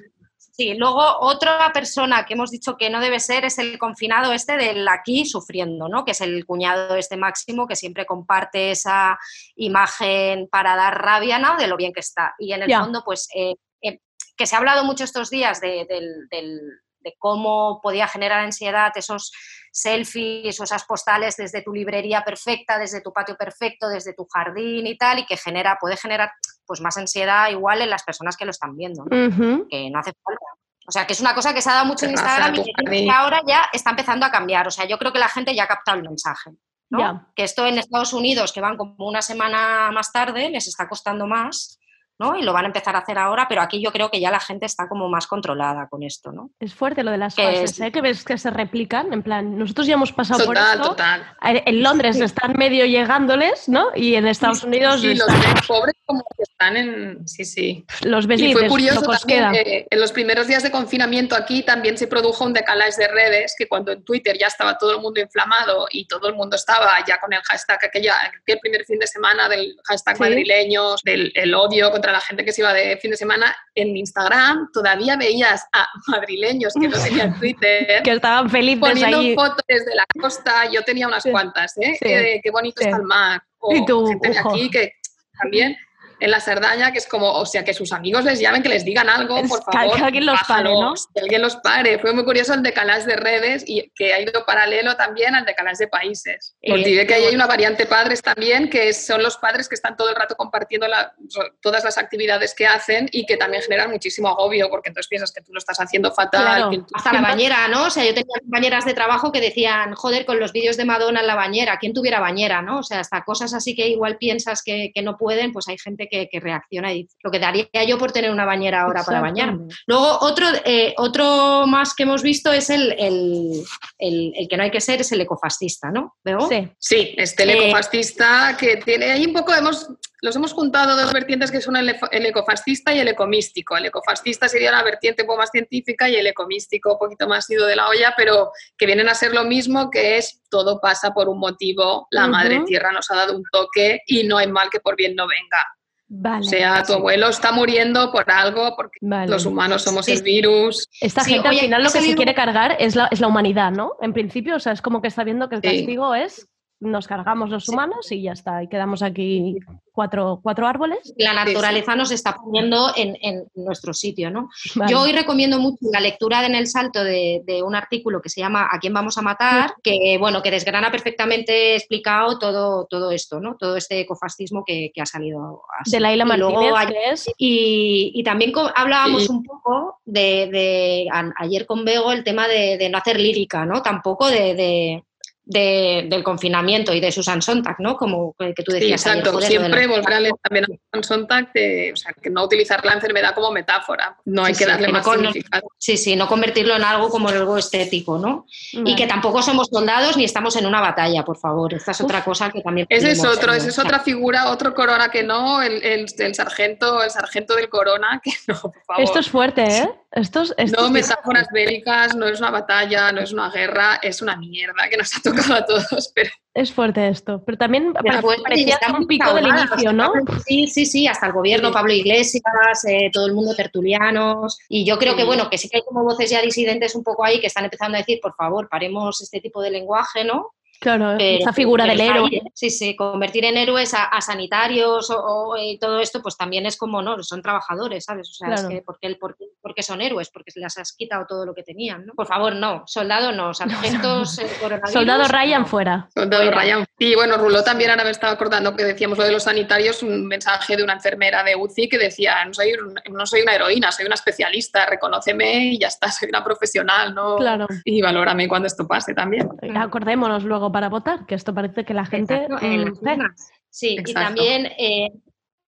Sí, luego otra persona que hemos dicho que no debe ser es el confinado este del aquí sufriendo, ¿no? Que es el cuñado este máximo que siempre comparte esa imagen para dar rabia, ¿no? De lo bien que está. Y en el fondo, pues, eh, eh, que se ha hablado mucho estos días de, del- del- de cómo podía generar ansiedad esos selfies o esas postales desde tu librería perfecta, desde tu patio perfecto, desde tu jardín y tal, y que genera, puede generar pues más ansiedad igual en las personas que lo están viendo, que no hace falta. O sea, que es una cosa que se ha dado mucho en Instagram y que ahora ya está empezando a cambiar. O sea, yo creo que la gente ya ha captado el mensaje. ¿no? Que esto en Estados Unidos, que van como una semana más tarde, les está costando más, ¿no? Y lo van a empezar a hacer ahora, pero aquí yo creo que ya la gente está como más controlada con esto, ¿no? Es fuerte lo de las Que fases, es- ¿eh? Que ves que se replican. En plan, nosotros ya hemos pasado por Total, esto. total. En en Londres están medio llegándoles, ¿no? Y en Estados Unidos Sí, los están- ves pobres como que están en... Sí, sí. los ves y fue curioso lo que también, queda. eh, en los primeros días de confinamiento aquí también se produjo un decalage de redes, que cuando en Twitter ya estaba todo el mundo inflamado y todo el mundo estaba ya con el hashtag, aquella, aquel primer fin de semana del hashtag Sí. madrileños, del el odio contra la gente que se iba de fin de semana, en Instagram todavía veías a madrileños que no tenían Twitter. que estaban felices Poniendo fotos desde la costa, yo tenía unas Sí, cuantas, ¿eh? sí, Eh, qué bonito sí. está el mar. O Y tú, gente de aquí que también en la Cerdaña, que es como, o sea, que sus amigos les llamen, que les digan algo, por que favor. alguien los pare, ¿no? Que alguien los pare. Fue muy curioso el decalage de redes y que ha ido paralelo también al decalage de países. Eh, Porque diré que ahí hay una variante padres también, que son los padres que están todo el rato compartiendo la- todas las actividades que hacen y que también generan muchísimo agobio, porque entonces piensas que tú lo estás haciendo fatal. Claro, que tú- hasta la bañera, ¿no? O sea, yo tenía compañeras de trabajo que decían, joder, con los vídeos de Madonna en la bañera, ¿quién tuviera bañera, no? O sea, hasta cosas así que igual piensas que, que no pueden, pues hay gente que, que reacciona y dice, lo que daría yo por tener una bañera ahora para bañarme. Luego, otro, eh, otro más que hemos visto es el, el- el- el que no hay que ser, es el ecofascista, ¿no? ¿Veo? Sí. Sí, este el Eh, ecofascista que tiene ahí un poco, hemos, los hemos juntado dos vertientes que son el, ecofascista y el ecomístico. El ecofascista sería la vertiente un poco más científica y el ecomístico un poquito más ido de la olla, pero que vienen a ser lo mismo, que es todo pasa por un motivo, la madre tierra nos ha dado un toque y no hay mal que por bien no venga. Vale. O sea, tu abuelo está muriendo por algo, porque Vale. los humanos somos Sí. el virus. Esta Sí, gente al final lo que se quiere cargar es la, es la humanidad, ¿no? En principio, o sea, es como que está viendo que el Sí. castigo es nos cargamos los humanos y ya está, y quedamos aquí cuatro, cuatro árboles. La naturaleza nos está poniendo en, en nuestro sitio, ¿no? Vale. Yo hoy recomiendo mucho la lectura en el salto de, de un artículo que se llama ¿A quién vamos a matar? que bueno, que desgrana perfectamente explicado todo, todo esto, ¿no? Todo este ecofascismo que, que ha salido así. De Laila Y luego Martínez, hay- que es y, y también hablábamos Sí. un poco de, de- a- ayer con Bego el tema de, de no hacer lírica, ¿no? Tampoco de, de- de- del confinamiento y de Susan Sontag, ¿no? Como que que tú Sí, decías. ayer, exacto. Siempre volver a leer también a Sontag, de- o sea, que no utilizar la enfermedad como metáfora. No hay Sí, que sí, darle no más con- significado. Sí, sí, no convertirlo en algo como algo estético, ¿no? Y que tampoco somos soldados ni estamos en una batalla, por favor. Esta es otra cosa que también. Ese es otro, ¿no? esa es otra figura, otro corona que no, el, el- el sargento, el sargento del corona, que no, por favor. Esto es fuerte, ¿eh? Esto es, esto No es- metáforas bélicas, no es una batalla, no es una guerra, es una mierda que nos ha tocado a todos. Pero es fuerte esto. Pero también Pero parecía un pico del inicio, ¿no? Sí, sí, sí, hasta el gobierno, Pablo Iglesias, eh, todo el mundo tertulianos. Y yo creo que, bueno, que sí que hay como voces ya disidentes un poco ahí que están empezando a decir, por favor, paremos este tipo de lenguaje, ¿no? Claro, Pero- esa figura del héroe. ahí, ¿eh? Sí, sí, convertir en héroes a, a sanitarios o, o, eh, todo esto, pues también es como, ¿no? Son trabajadores, ¿sabes? O sea, Claro. es que ¿por qué, por qué- por qué son héroes? Porque se les has quitado todo lo que tenían, ¿no? Por favor, no. Soldado no. Sargentos, eh, coronavirus, Soldado Ryan no. fuera. Soldado Fuera. Ryan. Y bueno, Ruló también, ahora me estaba acordando que decíamos lo de los sanitarios, un mensaje de una enfermera de UCI que decía, no soy, un- no soy una heroína, soy una especialista, reconóceme y ya está, soy una profesional, ¿no? Claro. Y valórame cuando esto pase también. Acordémonos luego para votar, que esto parece que la gente... Exacto, en mm, las urnas. Sí, y también eh,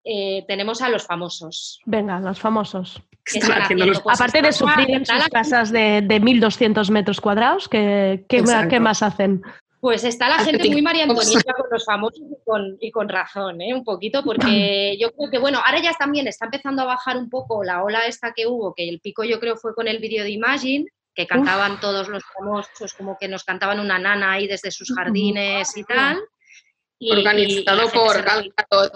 eh, tenemos a los famosos. Venga, los famosos. ¿Qué están haciendo los Pues Aparte de sufrir en sus casas de, de 1.200 metros cuadrados, ¿qué, qué, más hacen? Pues está la gente muy María Antonieta con los famosos y con, y con razón, ¿eh? un poquito, porque yo creo que, bueno, ahora ya también está empezando a bajar un poco la ola esta que hubo, que el pico yo creo fue con el vídeo de Imagine, que cantaban todos los famosos, como que nos cantaban una nana ahí desde sus jardines y tal. Y- Organizado por.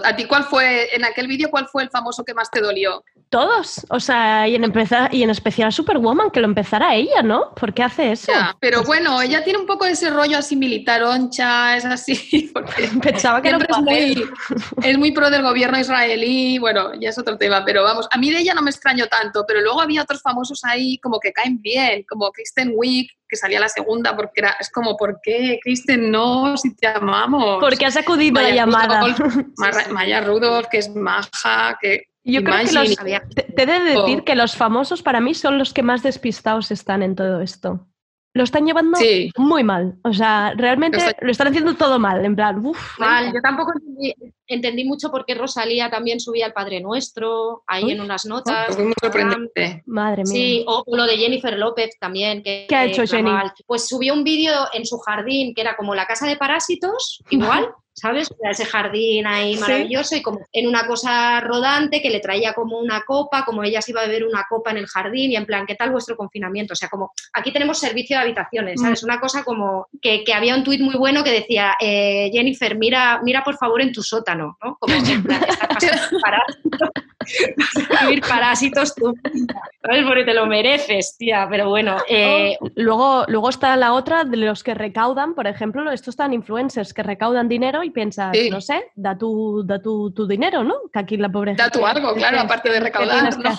¿A ti cuál fue, en aquel vídeo, cuál fue el famoso que más te dolió? Todos. O sea, y en, empeza- y en especial Superwoman, que lo empezara ella, ¿no? ¿Por qué hace eso? Ya, pero bueno, ella tiene un poco de ese rollo así militaroncha, es así, porque Pensaba que era un es muy, es muy pro del gobierno israelí, bueno, ya es otro tema, pero vamos, a mí de ella no me extraño tanto, pero luego había otros famosos ahí como que caen bien, como Kristen Wiig, que salía la segunda, porque era, es como, ¿por qué, Kristen, no, si te amamos? Porque has acudido a la llamada. Maya Rudolph, que es maja, que... Yo creo que los, te, te he de decir Oh. que los famosos para mí son los que más despistados están en todo esto. Lo están llevando Sí. muy mal. O sea, realmente lo están haciendo todo mal. En plan, uff. Mal, yo tampoco entendí, entendí mucho por qué Rosalía también subía el Padre Nuestro ahí Uy. en unas notas. Fue muy de Instagram. sorprendente. Madre mía. Sí, o lo de Jennifer López también. Que, ¿Qué ha hecho Jenny? Pues subió un vídeo en su jardín que era como la casa de parásitos, igual, ¿sabes? O sea, ese jardín ahí Sí. maravilloso y como en una cosa rodante que le traía como una copa, como ella se iba a beber una copa en el jardín y en plan, ¿qué tal vuestro confinamiento? O sea, como aquí tenemos servicio de habitaciones, ¿sabes? Mm. Una cosa como que, que había un tuit muy bueno que decía, eh, Jennifer, mira, mira por favor en tu sótano, ¿no? Como en plan, "Estás pasando parásitos". parásitos tu vida, ¿sabes? Porque te lo mereces, tía. Pero bueno, eh, Luego, luego está la otra de los que recaudan, por ejemplo, estos están influencers que recaudan dinero y piensas, Sí. no sé, da tu, da tu, tu dinero, ¿no? Que aquí la pobre Da tú algo, claro, "Es aparte de recaudar, ¿no?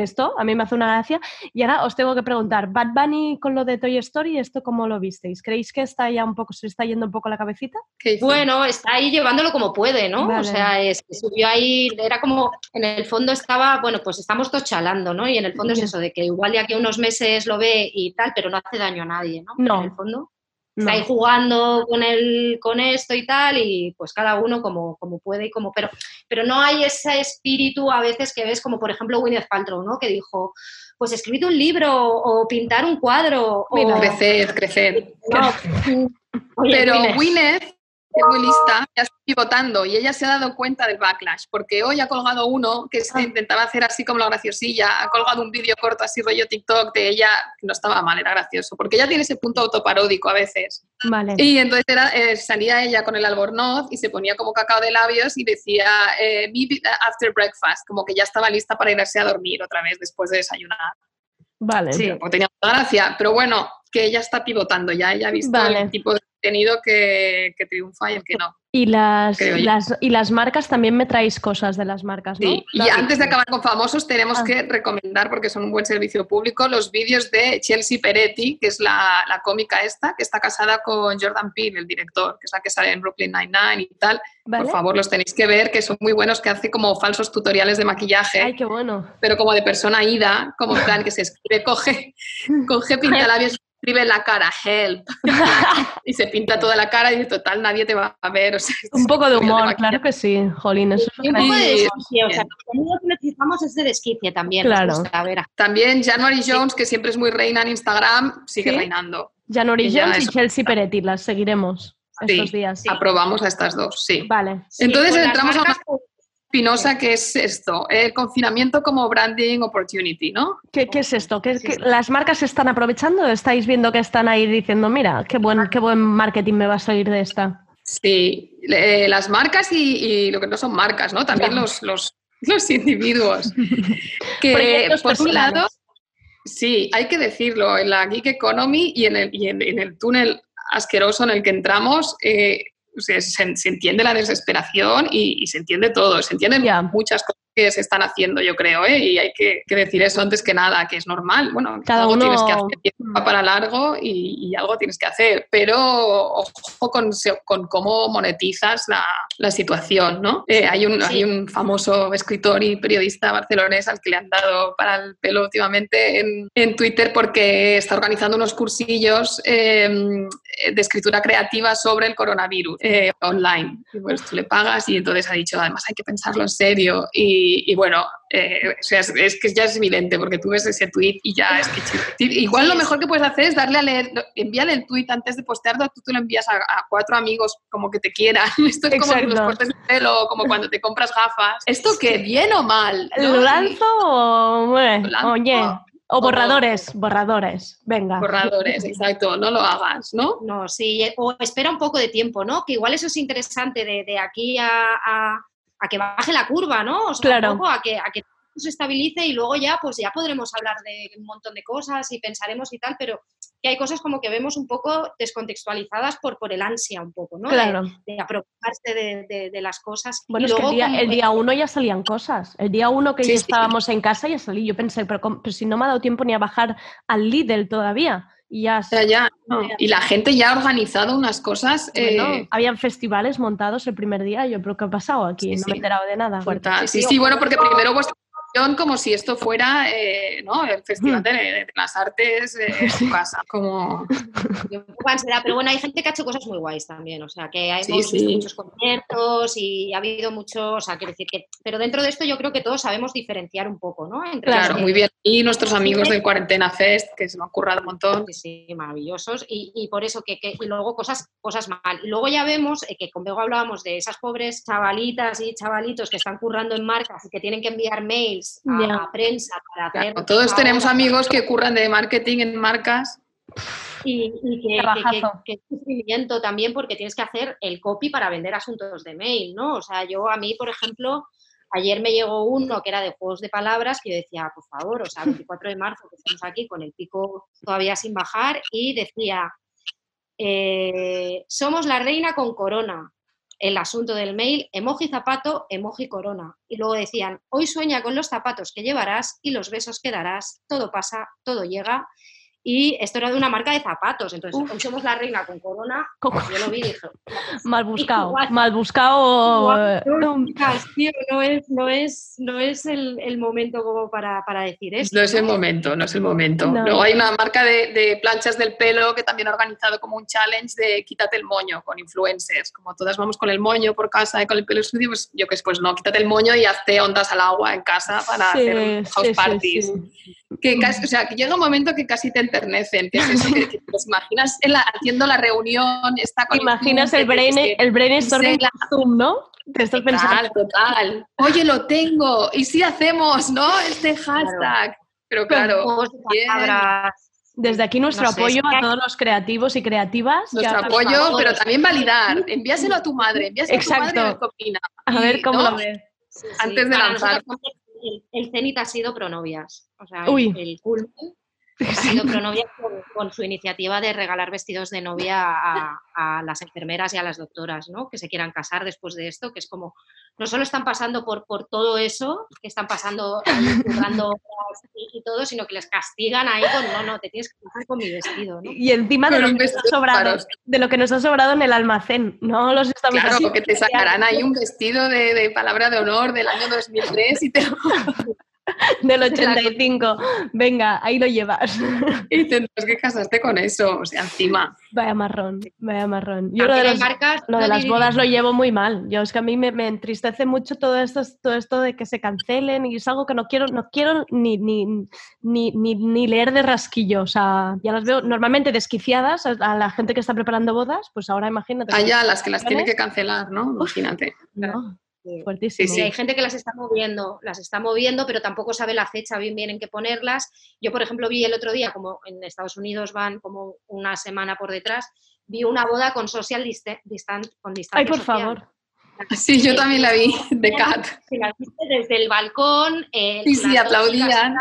Hacer". Es que esto a mí me hace una gracia. Y ahora os tengo que preguntar, Bad Bunny con lo de Toy Story, ¿esto cómo lo visteis? ¿Creéis que está ya un poco, se está yendo un poco la cabecita? Bueno, está ahí llevándolo como puede, ¿no? Vale. O sea, es que subió ahí, era como, en el fondo estaba, bueno, pues estamos todos chalando, ¿no? Y en el fondo es eso, de que igual de aquí a unos meses lo ve y tal, pero no hace daño a nadie, ¿no? No. En el fondo. No. Está ahí jugando con, el, con esto y tal, y pues cada uno como, como puede y como... Pero, pero no hay ese espíritu a veces que ves, como por ejemplo Gwyneth Paltrow, ¿no? Que dijo, pues escribir un libro o pintar un cuadro. Mira, o... crecer, crecer. No, oye, Pero Gwyneth. Es muy lista, ya está pivotando y ella se ha dado cuenta del backlash, porque hoy ha colgado uno que Ah. se intentaba hacer así como la graciosilla, ha colgado un vídeo corto así rollo TikTok de ella, no estaba mal, era gracioso, porque ella tiene ese punto autoparódico a veces. Vale. Y entonces era, eh, salía ella con el albornoz y se ponía como cacao de labios y decía eh, "Me be- after breakfast, como que ya estaba lista para irse a dormir otra vez después de desayunar. Vale. Sí, porque tenía mucha gracia, pero bueno, que ella está pivotando ya, ella ha visto Vale. el tipo de contenido que, que triunfa y el que no. Y las, y las marcas también me traéis cosas de las marcas, ¿no? Sí, y antes de acabar con famosos, tenemos Ah. que recomendar, porque son un buen servicio público, los vídeos de Chelsea Peretti, que es la, la cómica esta, que está casada con Jordan Peele, el director, que es la que sale en Brooklyn Nine-Nine y tal. Vale. Por favor, los tenéis que ver, que son muy buenos, que hace como falsos tutoriales de maquillaje. Ay, qué bueno. pero como de persona ida, como plan que se escribe, coge, coge pintalabios, escribe en la cara, help, y se pinta toda la cara y de total nadie te va a ver. O sea, Un poco de humor, claro que sí, Jolín. Eso es Y un poco de Sí, desquicie, o sea, contenido que necesitamos es de desquicie también. Claro. gusta, a ver, También January Jones, que siempre es muy reina en Instagram, sigue ¿Sí? reinando. Janori Y Jones y. Chelsea Peretti, las seguiremos estos Sí, días. aprobamos a estas dos, sí. Vale. Entonces entramos a una espinosa que es esto, el confinamiento como branding opportunity, ¿no? ¿Qué, qué es esto? ¿Qué, qué- ¿Las marcas se están aprovechando? ¿Estáis viendo que están ahí diciendo, mira, qué buen, qué buen marketing me va a salir de esta? Sí, eh, las marcas y, y lo que no son marcas, ¿no? También los, los, los individuos. que por un lado, sí, hay que decirlo, en la Geek Economy y en el, y en, en el túnel asqueroso en el que entramos, eh, o sea, se, se entiende la desesperación y, y se entiende todo, se entienden muchas cosas que se están haciendo, yo creo, ¿eh? y hay que, que decir eso antes que nada, que es normal. Bueno, Cada algo uno- tienes que hacer, y va para largo y, y algo tienes que hacer, pero ojo con, con cómo monetizas la, la situación, ¿no? Eh, hay, un, hay un famoso escritor y periodista barcelonés al que le han dado para el pelo últimamente en, en Twitter porque está organizando unos cursillos eh, de escritura creativa sobre el coronavirus eh, online. Y pues tú le pagas y entonces ha dicho, además hay que pensarlo en serio. Y, y bueno, eh, o sea, es, es que ya es evidente porque tú ves ese tweet y ya es que... Igual lo mejor que puedes hacer es darle a leer, envíale el tweet antes de postearlo, tú, tú lo envías a, a cuatro amigos como que te quieran. Esto es como Exacto. los cortes de pelo, como cuando te compras gafas. ¿Esto qué? ¿Bien o mal? ¿no? ¿Lo lanzo o...? bueno, Lo lanzo. Oye, o borradores, borradores, venga. Borradores, exacto, no lo hagas, ¿no? No, sí, o espera un poco de tiempo, ¿no? Que igual eso es interesante de, de aquí a, a- a que baje la curva, ¿no? O sea, Claro. un poco a que, a que todo se estabilice y luego ya, pues ya podremos hablar de un montón de cosas y pensaremos y tal, pero que hay cosas como que vemos un poco descontextualizadas por, por el ansia un poco, ¿no? De- Claro. De, apropiarse de, de- de las cosas. Bueno, y es que el día, como- el día uno ya salían cosas. El día uno que Sí, ya sí. estábamos en casa ya salí. Yo pensé, pero, com- pero si no me ha dado tiempo ni a bajar al Lidl todavía. Y ya... Ya, ya, no. Y la gente ya ha organizado unas cosas. Bueno, eh, habían festivales montados el primer día. Yo creo que ha pasado aquí. Sí, no me he enterado de nada. Sí, sí, bueno, porque primero vuestra como si esto fuera eh, ¿no? el Festival de, de las Artes eh, en tu casa. Como... pero bueno, hay gente que ha hecho cosas muy guays también, o sea, que hay Sí, muchos conciertos y ha habido muchos, o sea, quiero decir que, pero dentro de esto yo creo que todos sabemos diferenciar un poco, ¿no? Entre Claro, muy bien. Y nuestros amigos del Cuarentena Fest, que se me han currado un montón. Sí, sí, maravillosos. Y, y por eso que, que- y luego cosas, cosas mal. Y luego ya vemos eh, que luego hablábamos de esas pobres chavalitas y chavalitos que están currando en marcas y que tienen que enviar mails a, Ya. a prensa para hacer. Claro, todos tenemos amigos que curran de marketing en marcas. Y, y que, que, que- que es sufrimiento también porque tienes que hacer el copy para vender asuntos de mail, ¿no? O sea, yo a mí, por ejemplo, Ayer me llegó uno que era de juegos de palabras que yo decía, por favor, o sea, 24 de marzo que estamos aquí con el pico todavía sin bajar y decía, eh, somos la reina con corona. El asunto del mail, emoji zapato, emoji corona. Y luego decían, hoy sueña con los zapatos que llevarás y los besos que darás, todo pasa, todo llega. Y esto era de una marca de zapatos, entonces hoy somos la reina con corona. pues yo lo vi y dije, Mal buscado, mal buscado. eh, Guau, tío, no es, no es, no es el, el momento como para, para decir esto. No es el momento, no es el momento. No. Luego hay una marca de, de planchas del pelo que también ha organizado como un challenge de quítate el moño con influencers. Como todas vamos con el moño por casa y con el pelo sucio, pues yo que es, pues no, quítate el moño y hazte ondas al agua en casa para Sí, hacer house sí, sí, parties. sí. Que casi, o sea, que llega un momento que casi te enternecen. Que es eso, que, que te los imaginas en la- haciendo la reunión, está con Imaginas el, brain, que- el brainstorming Sí, la- Zoom, ¿no? Te estás Total, pensando. total. Oye, lo tengo. ¿Y si hacemos, no? Este hashtag. Pero claro. Desde aquí nuestro No sé, apoyo a todos los creativos y creativas. Nuestro apoyo, pero también validar. Envíaselo a tu madre, envíaselo a tu madre Exacto. a ver Y, cómo ¿no? lo ves. Sí, sí, Antes de lanzar. El, el cenit ha sido pronovias. O sea, el, culmen ha sido pronovias con, con su iniciativa de regalar vestidos de novia a, a las enfermeras y a las doctoras, ¿no? Que se quieran casar después de esto, que es como, no solo están pasando por, por todo eso, que están pasando y, y todo, sino que les castigan ahí con, no, no, te tienes que casar con mi vestido, ¿no? Y encima de lo, que nos ha sobrado, para- de lo que nos ha sobrado en el almacén. No los estamos Claro, que te sacarán ahí un vestido de, de palabra de honor del año 2003 y te lo Del 85. Venga, ahí lo llevas. y tendrás que casarte con eso. O sea, encima. Vaya marrón, vaya marrón. Yo lo de, las- marcas lo de las bodas lo llevo muy mal. Yo es que a mí me, me entristece mucho todo esto, todo esto de que se cancelen y es algo que no quiero, no quiero ni, ni, ni, ni, ni leer de rasquillo. O sea, ya las veo normalmente desquiciadas a, la gente que está preparando bodas, pues ahora imagínate. Allá las que las tienen que cancelar, ¿no? Imagínate. No, fuertísimo. Sí, hay gente que las está moviendo, las está moviendo, pero tampoco sabe la fecha bien bien en qué ponerlas. Yo, por ejemplo, vi el otro día, como en Estados Unidos van como una semana por detrás, vi una boda con social dista- distan- con distancia Ay, por social. favor. Sí, yo también la vi, de Cat. Si la viste desde el balcón, eh, Sí, sí, aplaudían.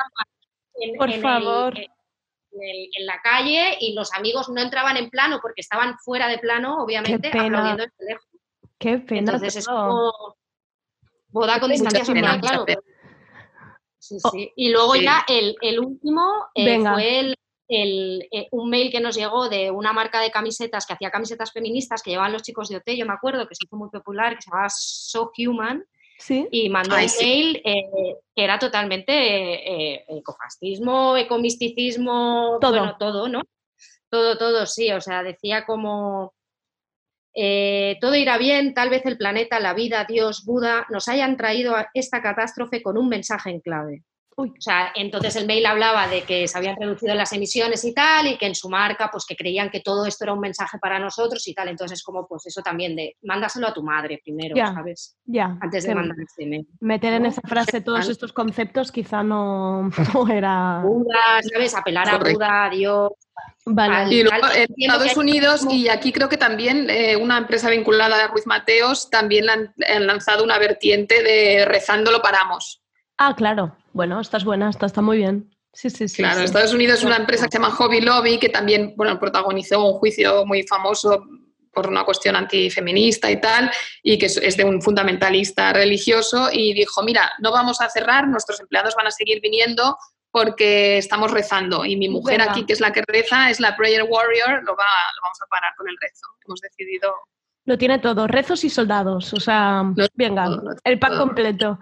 en- Por en el- favor. en el- en la calle y los amigos no entraban en plano porque estaban fuera de plano, obviamente, pena. aplaudiendo desde lejos. Qué pena. Entonces es como boda con distancia pena, social, claro. Sí, sí. Y luego Sí. ya el, el último eh, Venga. fue el, el, eh, un mail que nos llegó de una marca de camisetas que hacía camisetas feministas que llevaban los chicos de OT, yo me acuerdo, que se hizo muy popular, que se llamaba So Human, Sí. y mandó Ay, un sí. mail eh, que era totalmente eh, eh, ecofascismo, ecomisticismo, Todo. bueno, todo, ¿no? Todo, todo, sí, o sea, decía como eh, todo irá bien, tal vez el planeta, la vida, Dios, Buda nos hayan traído a esta catástrofe con un mensaje en clave. Uy. O sea, entonces el mail hablaba de que se habían reducido las emisiones y tal, y que en su marca, pues que creían que todo esto era un mensaje para nosotros y tal. Entonces, como pues eso también de, mándaselo a tu madre primero, Ya. ¿sabes? Ya. Antes de mandar este mail. meter en ¿no? esa frase todos estos conceptos quizá no, no era. Buda, ¿sabes? Apelar a. Buda, a Dios. Vale. al- Y luego en Estados Unidos y aquí creo que también eh, una empresa vinculada a Ruiz Mateos también han, han lanzado una vertiente de rezando lo paramos. Ah, claro. Bueno, esta es buena, esta está muy bien. Sí, sí, sí. Claro, sí. Estados Unidos es una empresa que se llama Hobby Lobby que también bueno, protagonizó un juicio muy famoso por una cuestión antifeminista y tal, y que es de un fundamentalista religioso, y dijo, mira, no vamos a cerrar, nuestros empleados van a seguir viniendo porque estamos rezando. Y mi mujer Venga. aquí, que es la que reza, es la Prayer Warrior, lo, va, lo vamos a parar con el rezo. Hemos decidido... Lo tiene todo, rezos y soldados. O sea, venga, el pack completo.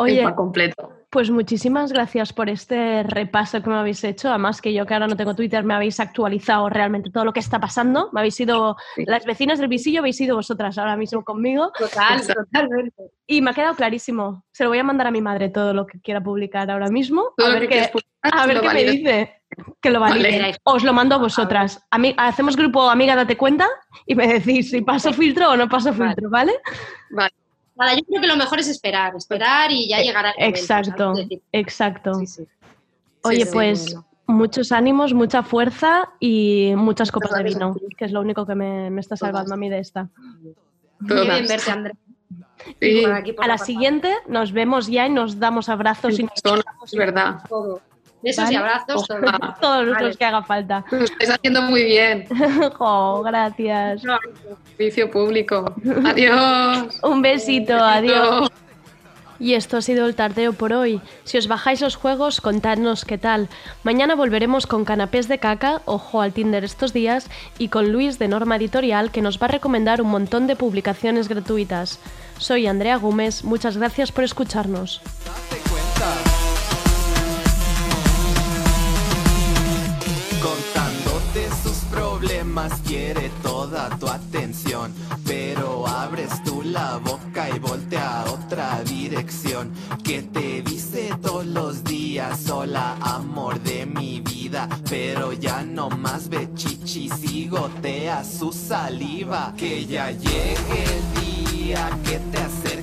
Oye, completo. pues muchísimas gracias por este repaso que me habéis hecho. Además que yo que ahora no tengo Twitter, me habéis actualizado realmente todo lo que está pasando. Me habéis sido, Sí. las vecinas del visillo habéis sido vosotras ahora mismo conmigo. Total, totalmente. Y me ha quedado clarísimo. Se lo voy a mandar a mi madre todo lo que quiera publicar ahora mismo. Todo a ver que a ver qué me dice. Que lo valide. Vale. Os lo mando a vosotras. A mí, hacemos grupo Amiga Date Cuenta y me decís si paso filtro o no paso Vale. filtro, ¿vale? Vale. Nada, yo creo que lo mejor es esperar, esperar y ya llegará el momento, Exacto, decir, exacto. sí, sí. Oye, sí, pues bueno. muchos ánimos, mucha fuerza y muchas copas de vino, que es lo único que me, me está Todas. salvando a mí de esta. Bien verte, Andrés. Sí. A la siguiente nos vemos ya y nos damos abrazos y nos Son- es verdad. Todo. Besos y Vale. abrazos. todo. Ojalá. todos los Vale. que haga falta. Lo estáis haciendo muy bien. Jo, gracias. Servicio público. Adiós. Un besito, adiós. Y esto ha sido el tardeo por hoy. Si os bajáis los juegos, contadnos qué tal. Mañana volveremos con canapés de caca, ojo al Tinder estos días, y con Luis de Norma Editorial que nos va a recomendar un montón de publicaciones gratuitas. Soy Andrea Gómez, muchas gracias por escucharnos. Contándote problemas quiere toda tu atención Pero abres tú la boca y voltea a otra dirección. Que te dice todos los días Hola amor de mi vida Pero ya no más ve chichis y gotea su saliva. Que ya llegue el día que te acerques